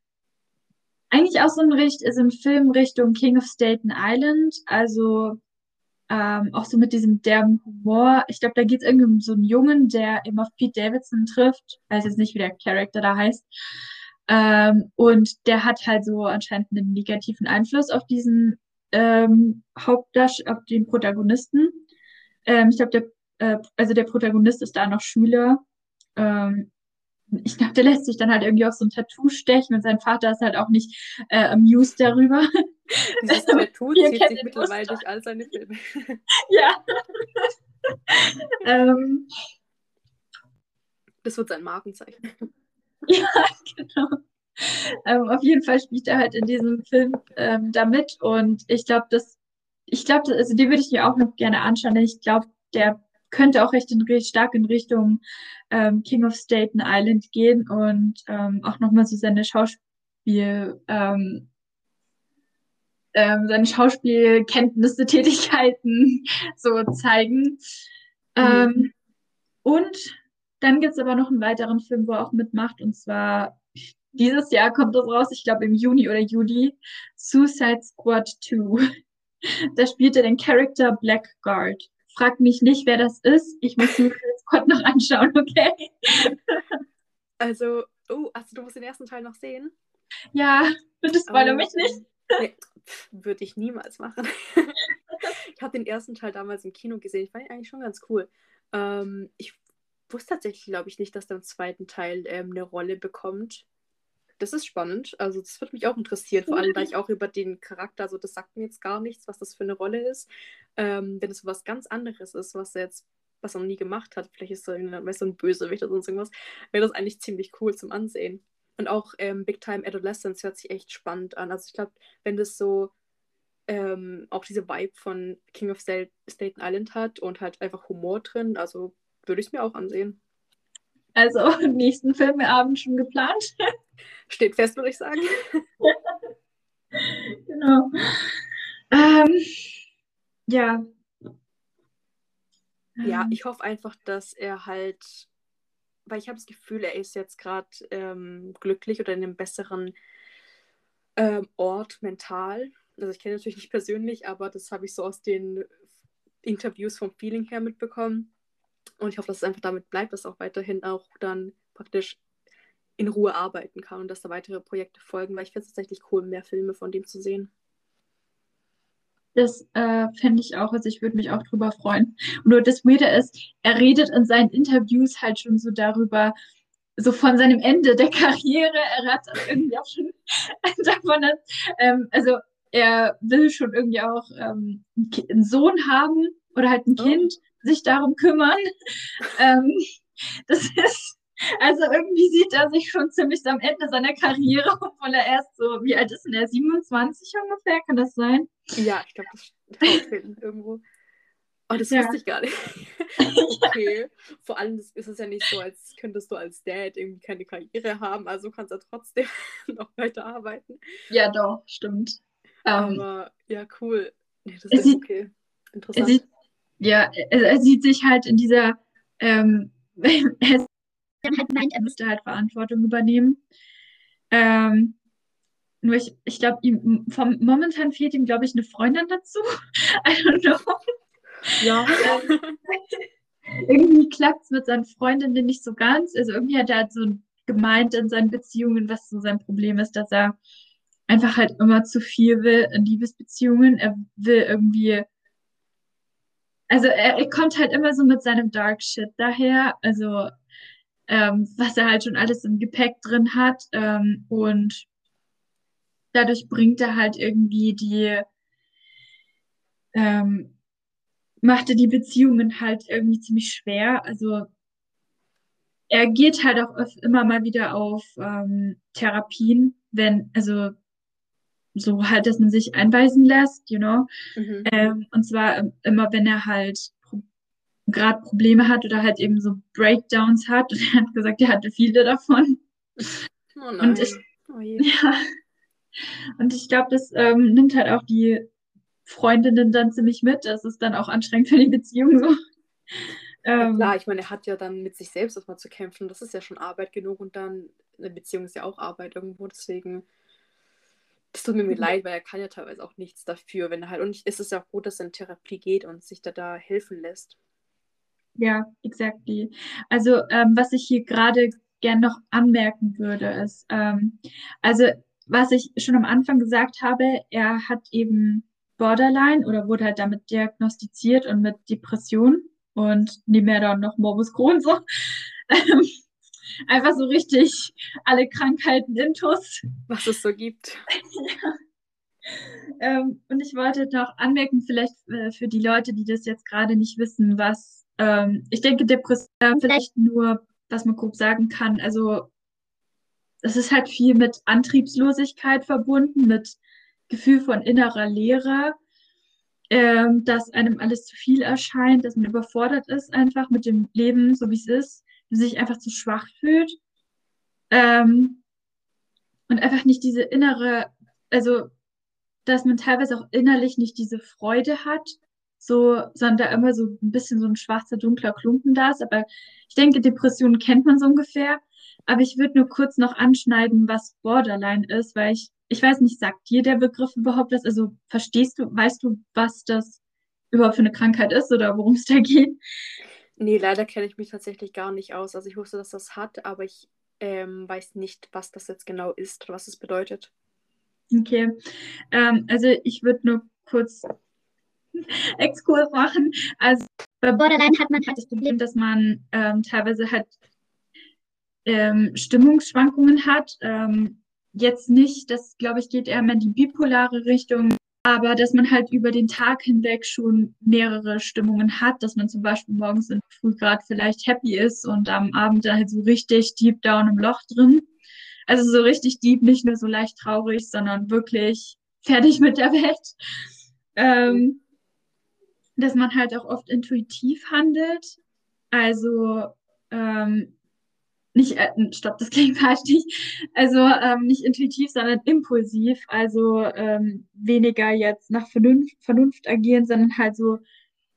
eigentlich auch so ein, Richt, ist ein Film Richtung King of Staten Island. Also ähm, auch so mit diesem derben Humor. Ich glaube, da geht es irgendwie um so einen Jungen, der eben auf Pete Davidson trifft. Ich weiß jetzt nicht, wie der Charakter da heißt. Ähm, und der hat halt so anscheinend einen negativen Einfluss auf diesen ähm, Hauptdarsch, auf den Protagonisten. Ähm, ich glaube, der, äh, also der Protagonist ist da noch Schüler. Ähm, ich glaube, der lässt sich dann halt irgendwie auch so ein Tattoo stechen und sein Vater ist halt auch nicht äh, amused darüber. Dieses Tattoo zieht sich mittlerweile durch all seine Filme. Ja. ähm, das wird sein Markenzeichen. Ja, genau. Ähm, auf jeden Fall spielt er halt in diesem Film ähm, damit und ich glaube, das, ich glaube, also den würde ich mir auch noch gerne anschauen, denn ich glaube, der könnte auch recht in, stark in Richtung ähm, King of Staten Island gehen und ähm, auch nochmal so seine Schauspiel, ähm, ähm, seine Schauspielkenntnisse, Tätigkeiten so zeigen. Mhm. Ähm, und dann gibt es aber noch einen weiteren Film, wo er auch mitmacht, und zwar dieses Jahr kommt das raus, ich glaube im Juni oder Juli, Suicide Squad 2. da spielt er den Charakter Blackguard. Frag mich nicht, wer das ist. Ich muss mir jetzt kurz noch anschauen, okay? also, oh, also du musst den ersten Teil noch sehen? Ja, bitte spoilere oh, mich nicht. Nee, würde ich niemals machen. ich habe den ersten Teil damals im Kino gesehen. Ich fand ihn eigentlich schon ganz cool. Ähm, ich wusste tatsächlich, glaube ich, nicht, dass der im zweiten Teil ähm, eine Rolle bekommt das ist spannend. Also das würde mich auch interessieren, vor allem, da ich auch über den Charakter, also das sagt mir jetzt gar nichts, was das für eine Rolle ist. Ähm, wenn es was ganz anderes ist, was er jetzt, was er noch nie gemacht hat, vielleicht ist er so ein Bösewicht oder sonst irgendwas, wäre das eigentlich ziemlich cool zum Ansehen. Und auch ähm, Big Time Adolescence hört sich echt spannend an. Also ich glaube, wenn das so ähm, auch diese Vibe von King of State, Staten Island hat und halt einfach Humor drin, also würde ich es mir auch ansehen. Also nächsten Filmeabend schon geplant. Steht fest, würde ich sagen. genau. Ähm, ja. Ja, Ähm, ich hoffe einfach, dass er halt, weil ich habe das Gefühl, er ist jetzt gerade ähm, glücklich oder in einem besseren ähm, Ort mental. Also ich kenne natürlich nicht persönlich, aber das habe ich so aus den Interviews vom Feeling her mitbekommen. Und ich hoffe, dass es einfach damit bleibt, dass auch weiterhin auch dann praktisch in Ruhe arbeiten kann und dass da weitere Projekte folgen, weil ich finde es tatsächlich cool, mehr Filme von dem zu sehen. Das äh, fände ich auch, also ich würde mich auch drüber freuen. Und nur das Weirde ist, er redet in seinen Interviews halt schon so darüber, so von seinem Ende der Karriere. Er hat irgendwie auch schon davon, dass, ähm, also er will schon irgendwie auch ähm, einen Sohn haben oder halt ein Oh. Kind, sich darum kümmern. Ähm, das ist, also irgendwie sieht er sich schon ziemlich am Ende seiner Karriere, obwohl er erst so, wie alt ist denn er? 27 ungefähr, kann das sein? Ja, ich glaube, das hin irgendwo. Oh, das Ja. wusste ich gar nicht. okay. Vor allem ist es ja nicht so, als könntest du als Dad irgendwie keine Karriere haben, also kannst du trotzdem noch weiter arbeiten. Ja, doch, stimmt. Ähm, Aber ja, cool. Nee, das ist sieht- okay. er Interessant. sieht, ja, er, er sieht sich halt in dieser, ähm, dann halt meint, er müsste halt Verantwortung übernehmen. Ähm, nur ich, ich glaube, ihm vom momentan fehlt ihm, glaube ich, eine Freundin dazu. I don't know. ja. Irgendwie klappt es mit seinen Freundinnen nicht so ganz. Also irgendwie hat er halt so gemeint in seinen Beziehungen, was so sein Problem ist, dass er einfach halt immer zu viel will in Liebesbeziehungen. Er will irgendwie, also er, er kommt halt immer so mit seinem Dark Shit daher, also ähm, was er halt schon alles im Gepäck drin hat ähm, und dadurch bringt er halt irgendwie die, ähm, machte die Beziehungen halt irgendwie ziemlich schwer. Also er geht halt auch immer mal wieder auf ähm, Therapien, wenn, also so halt, dass man sich einweisen lässt, you know. mhm. Ähm, und zwar immer, wenn er halt gerade Probleme hat oder halt eben so Breakdowns hat. Und er hat gesagt, er hatte viele davon. Oh nein. Und ich, oh ja. Und ich glaube, das ähm, nimmt halt auch die Freundinnen dann ziemlich mit. Das ist dann auch anstrengend für die Beziehung so. Ja, Ähm, klar, ich meine, er hat ja dann mit sich selbst erstmal zu kämpfen. Das ist ja schon Arbeit genug und dann eine Beziehung ist ja auch Arbeit irgendwo. Deswegen, das tut mir leid, weil er kann ja teilweise auch nichts dafür, wenn er halt. Und ich- es ist ja auch gut, dass er in Therapie geht und sich da, da helfen lässt. Ja, exactly. Also, ähm, was ich hier gerade gern noch anmerken würde, ist, ähm, also, was ich schon am Anfang gesagt habe, er hat eben Borderline oder wurde halt damit diagnostiziert und mit Depression und nebenher dann noch Morbus Crohn so. Ähm, einfach so richtig alle Krankheiten intus. Was es so gibt. Ähm, und ich wollte noch anmerken, vielleicht äh, für die Leute, die das jetzt gerade nicht wissen, was, ähm, ich denke, Depression, vielleicht nur, was man grob sagen kann. Also, es ist halt viel mit Antriebslosigkeit verbunden, mit Gefühl von innerer Leere, ähm, dass einem alles zu viel erscheint, dass man überfordert ist einfach mit dem Leben, so wie es ist, sich einfach zu schwach fühlt. Ähm, und einfach nicht diese innere, also dass man teilweise auch innerlich nicht diese Freude hat, so, sondern da immer so ein bisschen so ein schwarzer, dunkler Klumpen da ist. Aber ich denke, Depressionen kennt man so ungefähr. Aber ich würde nur kurz noch anschneiden, was Borderline ist, weil ich, ich weiß nicht, sagt dir der Begriff überhaupt was? Also verstehst du, weißt du, was das überhaupt für eine Krankheit ist oder worum es da geht? Nee, leider kenne ich mich tatsächlich gar nicht aus. Also ich wusste, dass das hat, aber ich ähm, weiß nicht, was das jetzt genau ist oder was es bedeutet. Okay. Ähm, also ich würde nur kurz Exkurs machen. Also bei Borderline hat man halt das Problem, dass man ähm, teilweise halt ähm, Stimmungsschwankungen hat. Ähm, jetzt nicht, das glaube ich geht eher mehr in die bipolare Richtung, aber dass man halt über den Tag hinweg schon mehrere Stimmungen hat, dass man zum Beispiel morgens in früh gerade vielleicht happy ist und am Abend dann halt so richtig deep down im Loch drin. Also so richtig deep, nicht nur so leicht traurig, sondern wirklich fertig mit der Welt. Ähm, dass man halt auch oft intuitiv handelt. Also ähm, nicht, äh, stopp, das klingt falsch nicht. Also ähm, nicht intuitiv, sondern impulsiv. Also ähm, weniger jetzt nach Vernunft, Vernunft agieren, sondern halt so,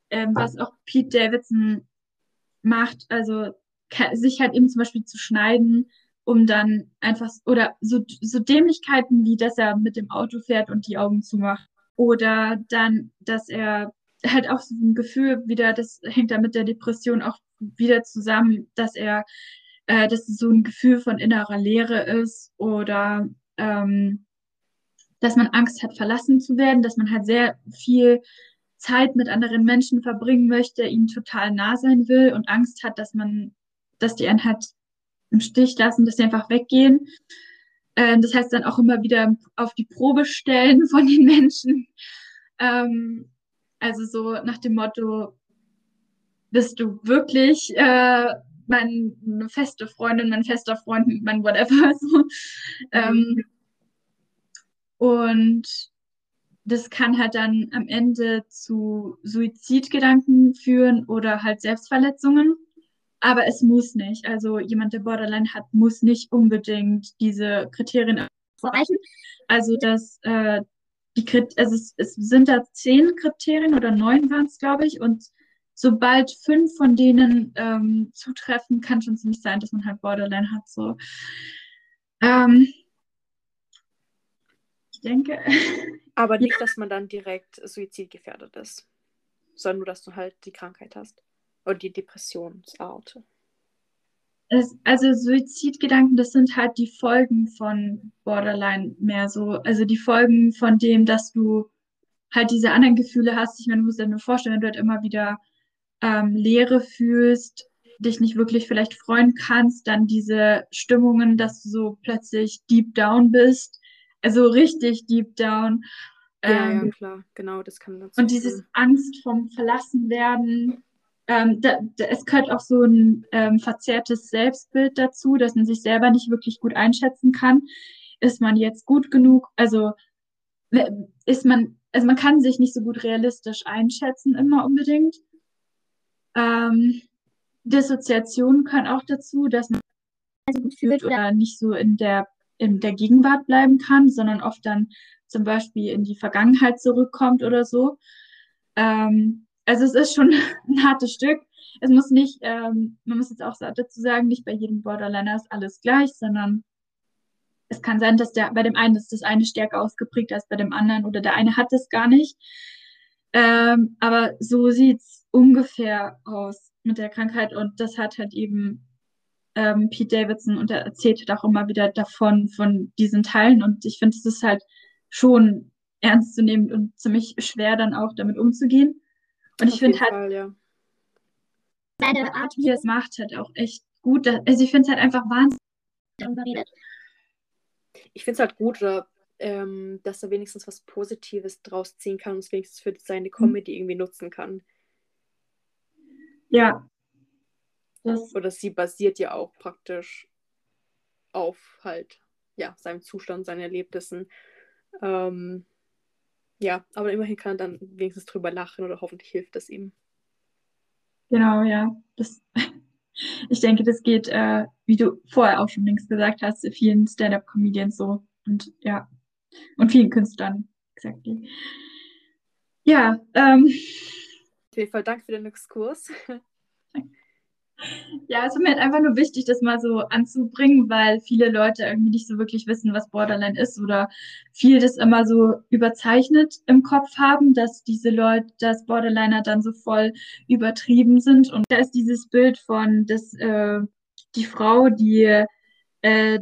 ähm, was auch Pete Davidson macht, also sich halt eben zum Beispiel zu schneiden, um dann einfach, oder so, so Dämlichkeiten wie, dass er mit dem Auto fährt und die Augen zumacht. Oder dann, dass er halt auch so ein Gefühl wieder, das hängt da mit der Depression auch wieder zusammen, dass er, äh, dass es so ein Gefühl von innerer Leere ist oder ähm, dass man Angst hat, verlassen zu werden, dass man halt sehr viel Zeit mit anderen Menschen verbringen möchte, ihnen total nah sein will und Angst hat, dass man, dass die einen halt im Stich lassen, dass sie einfach weggehen. Äh, das heißt dann auch immer wieder auf die Probe stellen von den Menschen. Ähm, also so nach dem Motto, bist du wirklich äh, meine feste Freundin, mein fester Freund, mein whatever. So. Ähm, und das kann halt dann am Ende zu Suizidgedanken führen oder halt Selbstverletzungen. Aber es muss nicht. Also jemand, der Borderline hat, muss nicht unbedingt diese Kriterien erreichen. Also dass äh, die also es, es sind da zehn Kriterien oder neun waren es, glaube ich. Und sobald fünf von denen ähm, zutreffen, kann schon ziemlich sein, dass man halt Borderline hat. So. Ähm, ich denke. Aber nicht, dass man dann direkt suizidgefährdet ist, sondern nur, dass du halt die Krankheit hast. Oder die Depressionsart. Es, also Suizidgedanken, das sind halt die Folgen von Borderline mehr so. Also die Folgen von dem, dass du halt diese anderen Gefühle hast. Ich meine, du musst dir nur vorstellen, wenn du halt immer wieder ähm, Leere fühlst, dich nicht wirklich vielleicht freuen kannst, dann diese Stimmungen, dass du so plötzlich deep down bist, also richtig deep down. Ja, ähm, ja, klar, genau, das kann dazu. Und dieses Angst vom Verlassenwerden, ähm, da, da, es gehört auch so ein ähm, verzerrtes Selbstbild dazu, dass man sich selber nicht wirklich gut einschätzen kann. Ist man jetzt gut genug? Also ist man, also man kann sich nicht so gut realistisch einschätzen immer unbedingt. Ähm, Dissoziationen können auch dazu, dass man also gut fühlt oder nicht so in der in der Gegenwart bleiben kann, sondern oft dann zum Beispiel in die Vergangenheit zurückkommt oder so. Ähm, also es ist schon ein hartes Stück. Es muss nicht, ähm, man muss jetzt auch dazu sagen, nicht bei jedem Borderliner ist alles gleich, sondern es kann sein, dass der bei dem einen ist das eine stärker ausgeprägt als bei dem anderen oder der eine hat es gar nicht. Ähm, aber so sieht es ungefähr aus mit der Krankheit und das hat halt eben ähm, Pete Davidson und er erzählt halt auch immer wieder davon, von diesen Teilen und ich finde, es ist halt schon ernst zu nehmen und ziemlich schwer dann auch damit umzugehen. Und ich finde halt, Fall, ja. seine Art, wie er es macht, halt auch echt gut. Also ich finde es halt einfach wahnsinnig. Ich finde es halt gut, oder, ähm, dass er wenigstens was Positives draus ziehen kann und es wenigstens für seine mhm. Comedy mhm. irgendwie nutzen kann. Ja. Das oder sie basiert ja auch praktisch auf halt, ja, seinem Zustand, seinen Erlebnissen. Ähm, ja, aber immerhin kann er dann wenigstens drüber lachen oder hoffentlich hilft das ihm. Genau, ja. Das, ich denke, das geht, äh, wie du vorher auch schon links gesagt hast, vielen Stand-up-Comedians so. Und ja, und vielen Künstlern, exactly. Ja, ähm. Auf jeden Fall danke für den Exkurs. Ja, es ist mir halt einfach nur wichtig, das mal so anzubringen, weil viele Leute irgendwie nicht so wirklich wissen, was Borderline ist oder viel das immer so überzeichnet im Kopf haben, dass diese Leute, dass Borderliner dann so voll übertrieben sind. Und da ist dieses Bild von, dass äh, die Frau, die äh,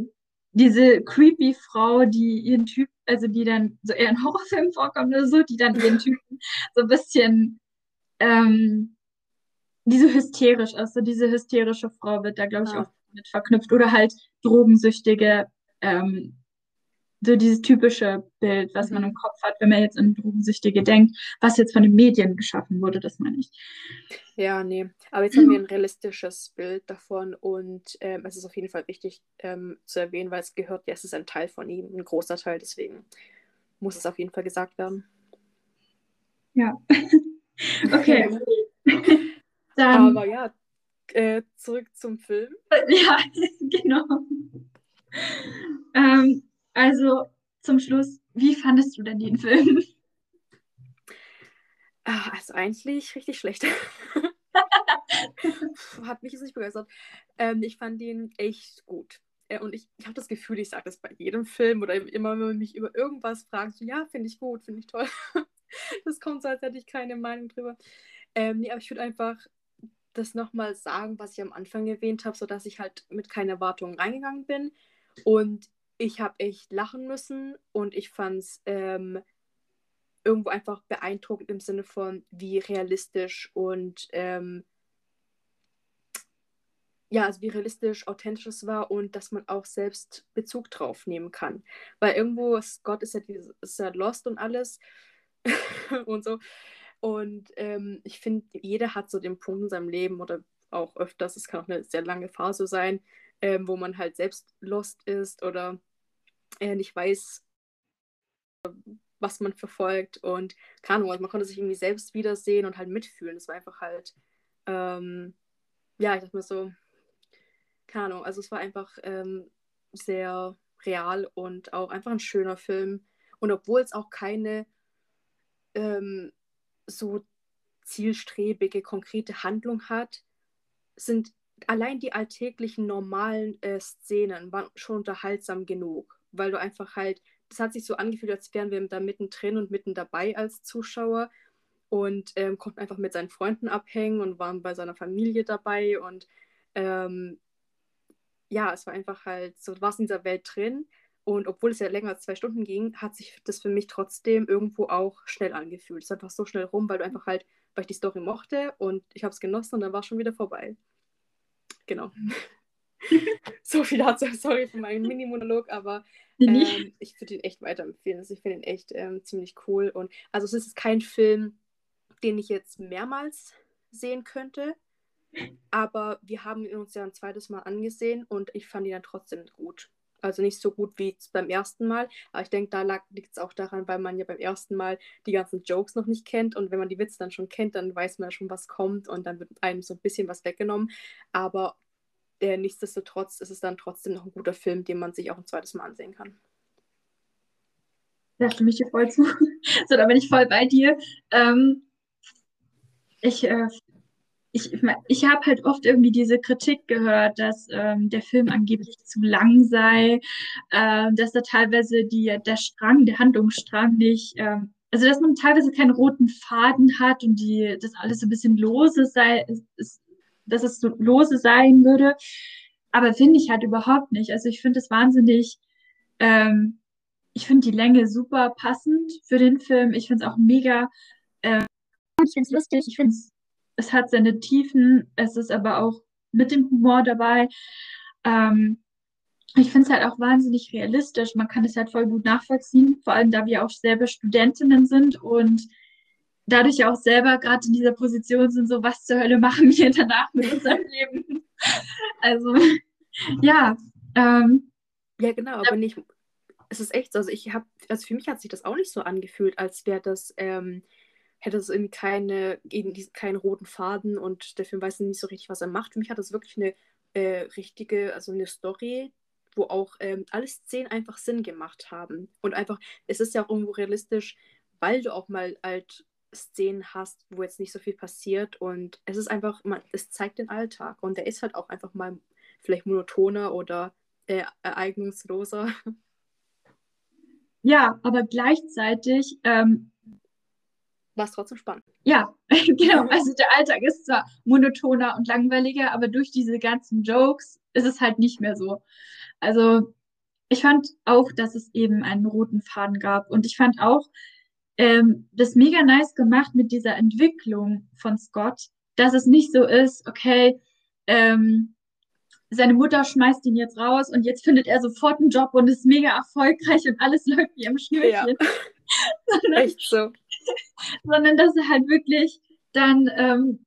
diese creepy Frau, die ihren Typ, also die dann so eher in Horrorfilmen vorkommt oder so, die dann ihren Typen so ein bisschen ähm, die so hysterisch ist. So diese hysterische Frau wird da, glaube ich, ja. auch mit verknüpft. Oder halt Drogensüchtige, ähm, so dieses typische Bild, was man im mhm. Kopf hat, wenn man jetzt an Drogensüchtige denkt, was jetzt von den Medien geschaffen wurde, das meine ich. Ja, nee. Aber jetzt haben wir ein realistisches Bild davon und ähm, es ist auf jeden Fall wichtig ähm, zu erwähnen, weil es gehört, ja, es ist ein Teil von ihm, ein großer Teil, deswegen muss es auf jeden Fall gesagt werden. Ja. okay. Dann, Aber ja, äh, zurück zum Film. Ja, genau. Ähm, also zum Schluss, wie fandest du denn den Film? Ah, also eigentlich richtig schlecht. Hat mich jetzt nicht begeistert. Ähm, ich fand den echt gut. Äh, und ich, ich habe das Gefühl, ich sage das bei jedem Film oder immer, wenn man mich über irgendwas fragt, so, ja, finde ich gut, finde ich toll. das kommt so, als hätte ich keine Meinung drüber. Ähm, nee, aber ich würde einfach das nochmal sagen, was ich am Anfang erwähnt habe, sodass ich halt mit keinen Erwartungen reingegangen bin. Und ich habe echt lachen müssen und ich fand es ähm, irgendwo einfach beeindruckend im Sinne von, wie realistisch und ähm, ja, also wie realistisch, authentisch es war und dass man auch selbst Bezug drauf nehmen kann. Weil irgendwo, Scott ist ja, ist ja lost und alles und so. Und ähm, ich finde, jeder hat so den Punkt in seinem Leben oder auch öfters, es kann auch eine sehr lange Phase sein, ähm, wo man halt selbst lost ist oder äh, nicht weiß, was man verfolgt und keine Ahnung, man konnte sich irgendwie selbst wiedersehen und halt mitfühlen. Es war einfach halt, ähm, ja, ich dachte mir so, keine Ahnung, also es war einfach ähm, sehr real und auch einfach ein schöner Film. Und obwohl es auch keine ähm, so zielstrebige, konkrete Handlung hat, sind allein die alltäglichen normalen äh, Szenen waren schon unterhaltsam genug, weil du einfach halt, das hat sich so angefühlt, als wären wir da mittendrin und mitten dabei als Zuschauer und ähm, konnten einfach mit seinen Freunden abhängen und waren bei seiner Familie dabei und ähm, ja, es war einfach halt so, du warst in dieser Welt drin und obwohl es ja länger als zwei Stunden ging, hat sich das für mich trotzdem irgendwo auch schnell angefühlt. Es ist einfach so schnell rum, weil du einfach halt, weil ich die Story mochte und ich habe es genossen und dann war es schon wieder vorbei. Genau. so viel dazu, sorry für meinen Mini-Monolog, aber ähm, ich würde ihn echt weiterempfehlen. Also ich finde ihn echt ähm, ziemlich cool. Und also es ist kein Film, den ich jetzt mehrmals sehen könnte. Aber wir haben ihn uns ja ein zweites Mal angesehen und ich fand ihn dann trotzdem gut. Also nicht so gut wie beim ersten Mal. Aber ich denke, da liegt es auch daran, weil man ja beim ersten Mal die ganzen Jokes noch nicht kennt. Und wenn man die Witze dann schon kennt, dann weiß man ja schon, was kommt. Und dann wird einem so ein bisschen was weggenommen. Aber äh, nichtsdestotrotz ist es dann trotzdem noch ein guter Film, den man sich auch ein zweites Mal ansehen kann. Da stimme ich dir voll zu. so, da bin ich voll bei dir. Ähm, ich äh, ich, ich habe halt oft irgendwie diese Kritik gehört, dass ähm, der Film angeblich zu lang sei, äh, dass da teilweise die, der Strang, der Handlungsstrang nicht, ähm, also dass man teilweise keinen roten Faden hat und die, das alles so ein bisschen lose sei, ist, dass es so lose sein würde. Aber finde ich halt überhaupt nicht. Also ich finde es wahnsinnig, ähm, ich finde die Länge super passend für den Film. Ich finde es auch mega, äh, ich finde es lustig, ich finde es es hat seine Tiefen, es ist aber auch mit dem Humor dabei. Ähm, ich finde es halt auch wahnsinnig realistisch. Man kann es halt voll gut nachvollziehen, vor allem da wir auch selber Studentinnen sind und dadurch auch selber gerade in dieser Position sind, so was zur Hölle machen wir danach mit unserem Leben. Also, ja. Ähm, ja, genau, aber nicht. Es ist echt so. Also, ich habe, also für mich hat sich das auch nicht so angefühlt, als wäre das. Ähm, hätte es irgendwie keine, keinen roten Faden und der Film weiß nicht so richtig, was er macht. Für mich hat das wirklich eine äh, richtige, also eine Story, wo auch ähm, alle Szenen einfach Sinn gemacht haben. Und einfach, es ist ja auch irgendwo realistisch, weil du auch mal halt Szenen hast, wo jetzt nicht so viel passiert und es ist einfach, man, es zeigt den Alltag und der ist halt auch einfach mal vielleicht monotoner oder äh, ereignungsloser. Ja, aber gleichzeitig ähm, war es trotzdem spannend. Ja, genau. Also der Alltag ist zwar monotoner und langweiliger, aber durch diese ganzen Jokes ist es halt nicht mehr so. Also ich fand auch, dass es eben einen roten Faden gab. Und ich fand auch ähm, das mega nice gemacht mit dieser Entwicklung von Scott, dass es nicht so ist, okay, ähm, seine Mutter schmeißt ihn jetzt raus und jetzt findet er sofort einen Job und ist mega erfolgreich und alles läuft wie am Schnürchen. Ja. Echt so. Sondern dass er halt wirklich dann, ähm,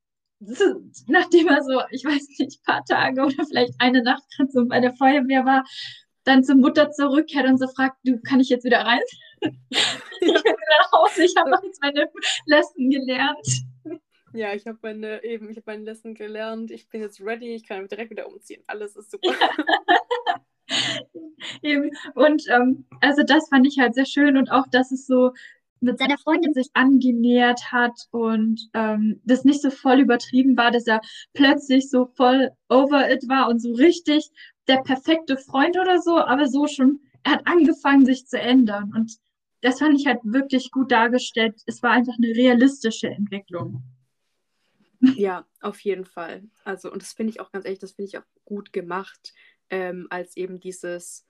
nachdem er so, ich weiß nicht, ein paar Tage oder vielleicht eine Nacht gerade so bei der Feuerwehr war, dann zur Mutter zurückkehrt und so fragt, du, kann ich jetzt wieder rein? ich will wieder Hause, ich habe jetzt meine Lesson gelernt. Ja, ich habe meine, eben, ich habe meine Lesson gelernt, ich bin jetzt ready, ich kann direkt wieder umziehen. Alles ist super. eben. Und ähm, also das fand ich halt sehr schön und auch, dass es so mit seiner Freundin sich angenähert hat und ähm, das nicht so voll übertrieben war, dass er plötzlich so voll over it war und so richtig der perfekte Freund oder so, aber so schon, er hat angefangen, sich zu ändern. Und das fand ich halt wirklich gut dargestellt. Es war einfach eine realistische Entwicklung. Ja, auf jeden Fall. Also, und das finde ich auch ganz ehrlich, das finde ich auch gut gemacht, ähm, als eben dieses,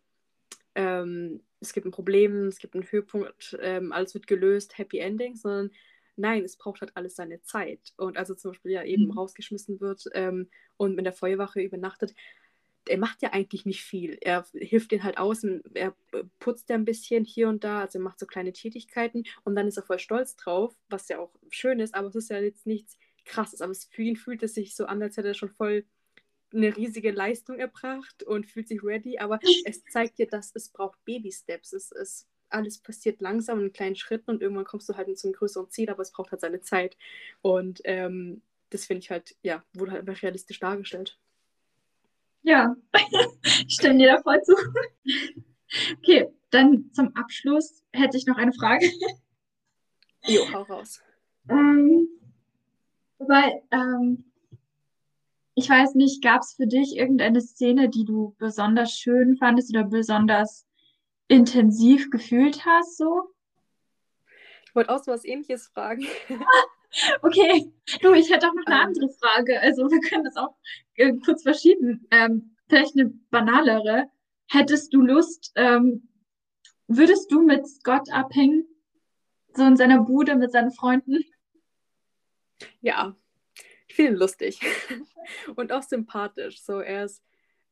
ähm, es gibt ein Problem, es gibt einen Höhepunkt, ähm, alles wird gelöst, Happy Ending, sondern nein, es braucht halt alles seine Zeit. Und also zum Beispiel ja eben mhm. rausgeschmissen wird ähm, und mit der Feuerwache übernachtet, er macht ja eigentlich nicht viel. Er hilft den halt aus, er putzt ja ein bisschen hier und da, also er macht so kleine Tätigkeiten und dann ist er voll stolz drauf, was ja auch schön ist, aber es ist ja jetzt nichts krasses, aber für ihn fühlt es sich so an, als hätte er schon voll eine riesige Leistung erbracht und fühlt sich ready, aber es zeigt dir, dass es braucht Baby-Steps. Es ist alles passiert langsam in kleinen Schritten und irgendwann kommst du halt zu einem größeren Ziel, aber es braucht halt seine Zeit. Und ähm, das finde ich halt, ja, wurde halt einfach realistisch dargestellt. Ja, ich stimme dir da voll zu. Okay, dann zum Abschluss hätte ich noch eine Frage. Jo, hau raus. Ähm, weil, ähm, ich weiß nicht, gab es für dich irgendeine Szene, die du besonders schön fandest oder besonders intensiv gefühlt hast, so? Ich wollte auch so was ähnliches fragen. okay, du, ich hätte auch noch eine ähm. andere Frage. Also wir können das auch äh, kurz verschieben. Ähm, vielleicht eine banalere. Hättest du Lust, ähm, würdest du mit Scott abhängen? So in seiner Bude mit seinen Freunden? Ja, ihn lustig und auch sympathisch. So, er ist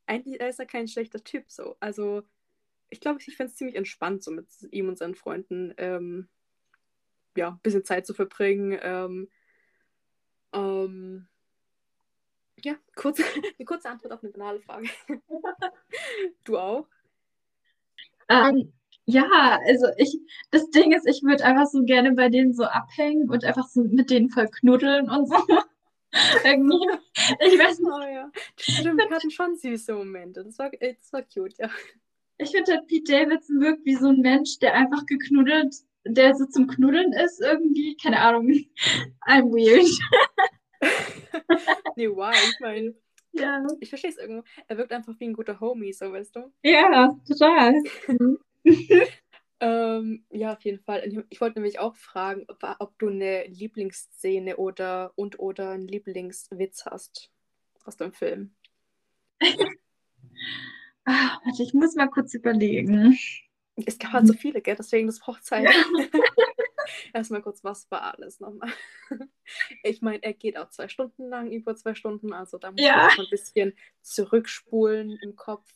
eigentlich er ist ja kein schlechter Typ. So, also ich glaube, ich fände es ziemlich entspannt, so mit ihm und seinen Freunden ähm, ja, ein bisschen Zeit zu verbringen. Ähm, ähm, ja, kurz, eine kurze Antwort auf eine banale Frage. du auch? Ähm, ja, also ich, das Ding ist, ich würde einfach so gerne bei denen so abhängen und einfach so mit denen voll knuddeln und so. Irgendwie. Ich weiß nicht. Oh, ja. Stimmt, wir hatten schon süße Momente. Das war, äh, das war cute, ja. Ich finde, Pete Davidson wirkt wie so ein Mensch, der einfach geknuddelt, der so zum Knuddeln ist, irgendwie. Keine Ahnung. I'm weird. nee, why? Ich meine, ja. ich verstehe es irgendwo. Er wirkt einfach wie ein guter Homie, so weißt du. Ja, total. ähm, ja, auf jeden Fall. Ich wollte nämlich auch fragen, ob, ob du eine Lieblingsszene oder und oder einen Lieblingswitz hast aus dem Film. ah, warte, ich muss mal kurz überlegen. Es gab halt so viele, gell? Deswegen das braucht Zeit. Erstmal kurz, was war alles nochmal? Ich meine, er geht auch zwei Stunden lang, über zwei Stunden, also da muss ja. man ein bisschen zurückspulen im Kopf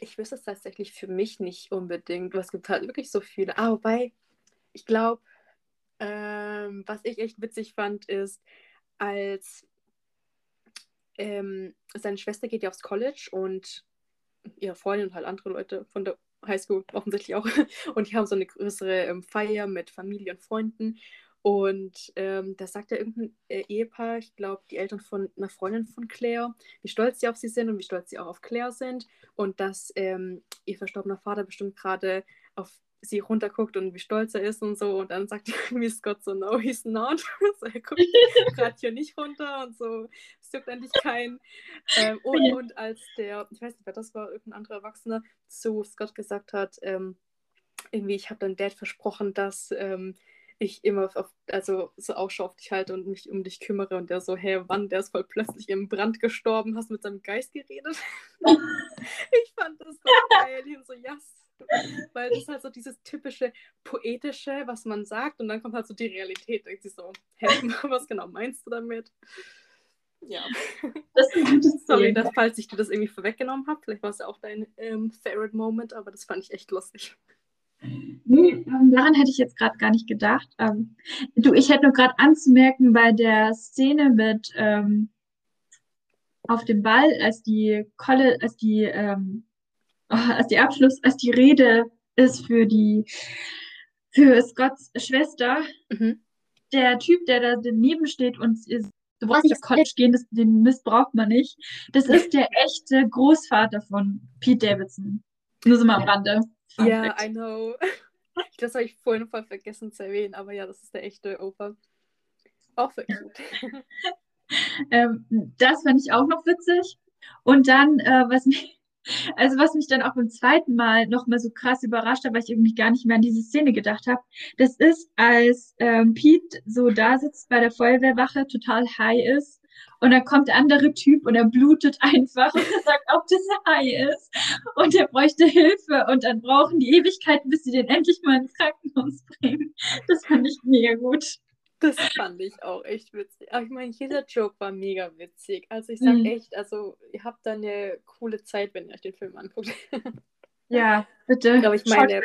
ich wüsste es tatsächlich für mich nicht unbedingt. Es gibt halt wirklich so viele. Ah, wobei, ich glaube, ähm, was ich echt witzig fand, ist, als ähm, seine Schwester geht ja aufs College und ihre Freundin und halt andere Leute von der Highschool offensichtlich auch. Und die haben so eine größere ähm, Feier mit Familie und Freunden. Und ähm, da sagt ja irgendein äh, Ehepaar, ich glaube, die Eltern von einer Freundin von Claire, wie stolz sie auf sie sind und wie stolz sie auch auf Claire sind. Und dass ähm, ihr verstorbener Vater bestimmt gerade auf sie runterguckt und wie stolz er ist und so. Und dann sagt irgendwie Scott so, no, he's not. so, er guckt gerade hier nicht runter und so. Es juckt eigentlich kein. Ähm, und, und, als der, ich weiß nicht, wer das war, irgendein anderer Erwachsener, zu Scott gesagt hat, ähm, irgendwie, ich habe deinem Dad versprochen, dass ähm, ich immer auf, also so Ausschau auf dich halte und mich um dich kümmere und der so, hey, wann, der ist voll plötzlich im Brand gestorben, hast mit seinem Geist geredet. ich fand das so geil. Ich so, yes. Weil das ist halt so dieses typische Poetische, was man sagt und dann kommt halt so die Realität. Denkt sich so, hä, was genau meinst du damit? Ja. Das ist Sorry, dass, falls ich dir das irgendwie vorweggenommen habe. Vielleicht war es ja auch dein ähm, Favorite Moment, aber das fand ich echt lustig. Nee, ähm, daran hätte ich jetzt gerade gar nicht gedacht. Ähm, du, ich hätte nur gerade anzumerken bei der Szene mit ähm, auf dem Ball, als die Kolle, als die, ähm, oh, als die Abschluss, als die Rede ist für die für Scotts Schwester, Mhm. der Typ, der da daneben steht und ist, du brauchst nicht College gehen, das, den Mist braucht man nicht. Das ist der echte Großvater von Pete Davidson. Nur so mal am Rande. Ja, Fact. I know. Das habe ich vorhin voll vergessen zu erwähnen, aber ja, das ist der echte Opa. Auch voll cute. Ähm, das fand ich auch noch witzig. Und dann, äh, was mich, also was mich dann auch beim zweiten Mal noch mal so krass überrascht hat, weil ich irgendwie gar nicht mehr an diese Szene gedacht habe, das ist, als ähm, Pete so da sitzt bei der Feuerwehrwache, total high ist. Und dann kommt der andere Typ und er blutet einfach und er sagt auch, dass er high ist. Und er bräuchte Hilfe und dann brauchen die Ewigkeiten, bis sie den endlich mal ins Krankenhaus bringen. Das fand ich mega gut. Das fand ich auch echt witzig. Aber ich meine, jeder Joke war mega witzig. Also ich sag Mhm. echt, also ihr habt da eine coole Zeit, wenn ihr euch den Film anguckt. Ja, bitte. Aber ich meine,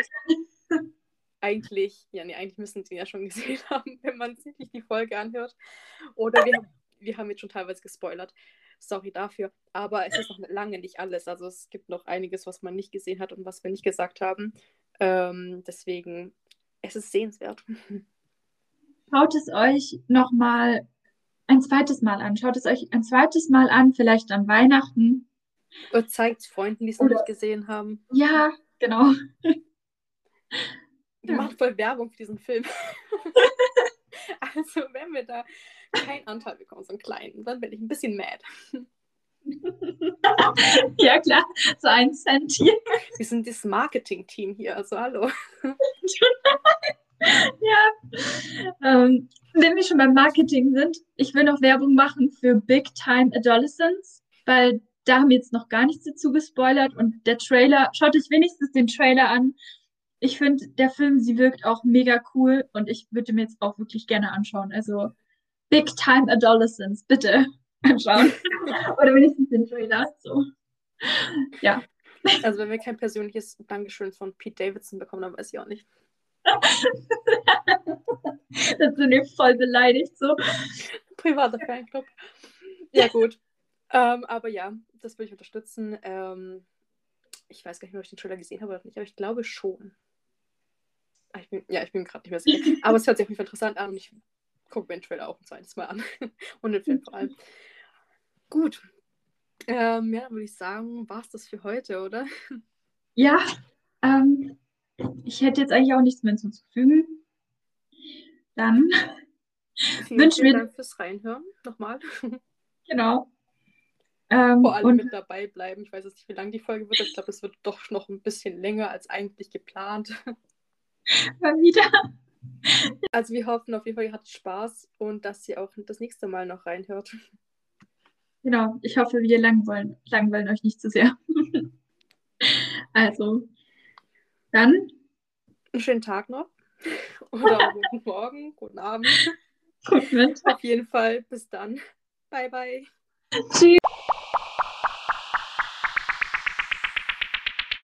eigentlich, ja, nee, eigentlich müssen sie ihn ja schon gesehen haben, wenn man sich die Folge anhört. Oder wir, haben- wir haben jetzt schon teilweise gespoilert. Sorry dafür. Aber es ist noch lange nicht alles. Also es gibt noch einiges, was man nicht gesehen hat und was wir nicht gesagt haben. Ähm, deswegen, es ist sehenswert. Schaut es euch nochmal ein zweites Mal an. Schaut es euch ein zweites Mal an, vielleicht an Weihnachten. Oder zeigt Freunden, die es noch nicht gesehen haben. Ja, genau. Wir Ja. machen voll Werbung für diesen Film. also, wenn wir da keinen Anteil bekommen, so einen kleinen, dann bin ich ein bisschen mad. Ja, klar. So ein Cent hier. Wir sind das Marketing-Team hier, also hallo. Ähm, wenn wir schon beim Marketing sind, ich will noch Werbung machen für Big Time Adolescents, weil da haben wir jetzt noch gar nichts dazu gespoilert und der Trailer, schaut euch wenigstens den Trailer an. Ich finde, der Film, sie wirkt auch mega cool und ich würde mir jetzt auch wirklich gerne anschauen. Also Big Time Adolescents, bitte anschauen. Oder wenigstens den Trailer. So. Ja. Also, wenn wir kein persönliches Dankeschön von Pete Davidson bekommen, dann weiß ich auch nicht. Das sind wir voll beleidigt. So. Privater Fanclub. Ja, gut. ähm, aber ja, das würde ich unterstützen. Ähm, ich weiß gar nicht ob ich den Trailer gesehen habe oder nicht, aber ich glaube schon. Ah, Ich bin, ja, ich bin gerade nicht mehr sicher. Aber es hört sich auf jeden Fall interessant an und ich gucke mir den Trailer auch ein zweites Mal an. und den Film vor allem. Gut. Ähm, ja, dann würde ich sagen, war es das für heute, oder? Ja, ähm, ich hätte jetzt eigentlich auch nichts mehr hinzuzufügen. Dann, Vielen, Wünschen vielen wir- Dank fürs Reinhören. Nochmal. genau. Ähm, Vor allem und mit dabei bleiben. Ich weiß jetzt nicht, wie lang die Folge wird. Ich glaube, es wird doch noch ein bisschen länger als eigentlich geplant. Mal wieder. Also wir hoffen auf jeden Fall, ihr hattet Spaß und dass ihr auch das nächste Mal noch reinhört. Genau, ich hoffe, wir langweilen, langweilen euch nicht zu sehr. Also, dann, Einen schönen Tag noch. Oder guten Morgen, guten Abend. gut mit. Auf jeden Fall. Bis dann. Bye, bye. Tschüss.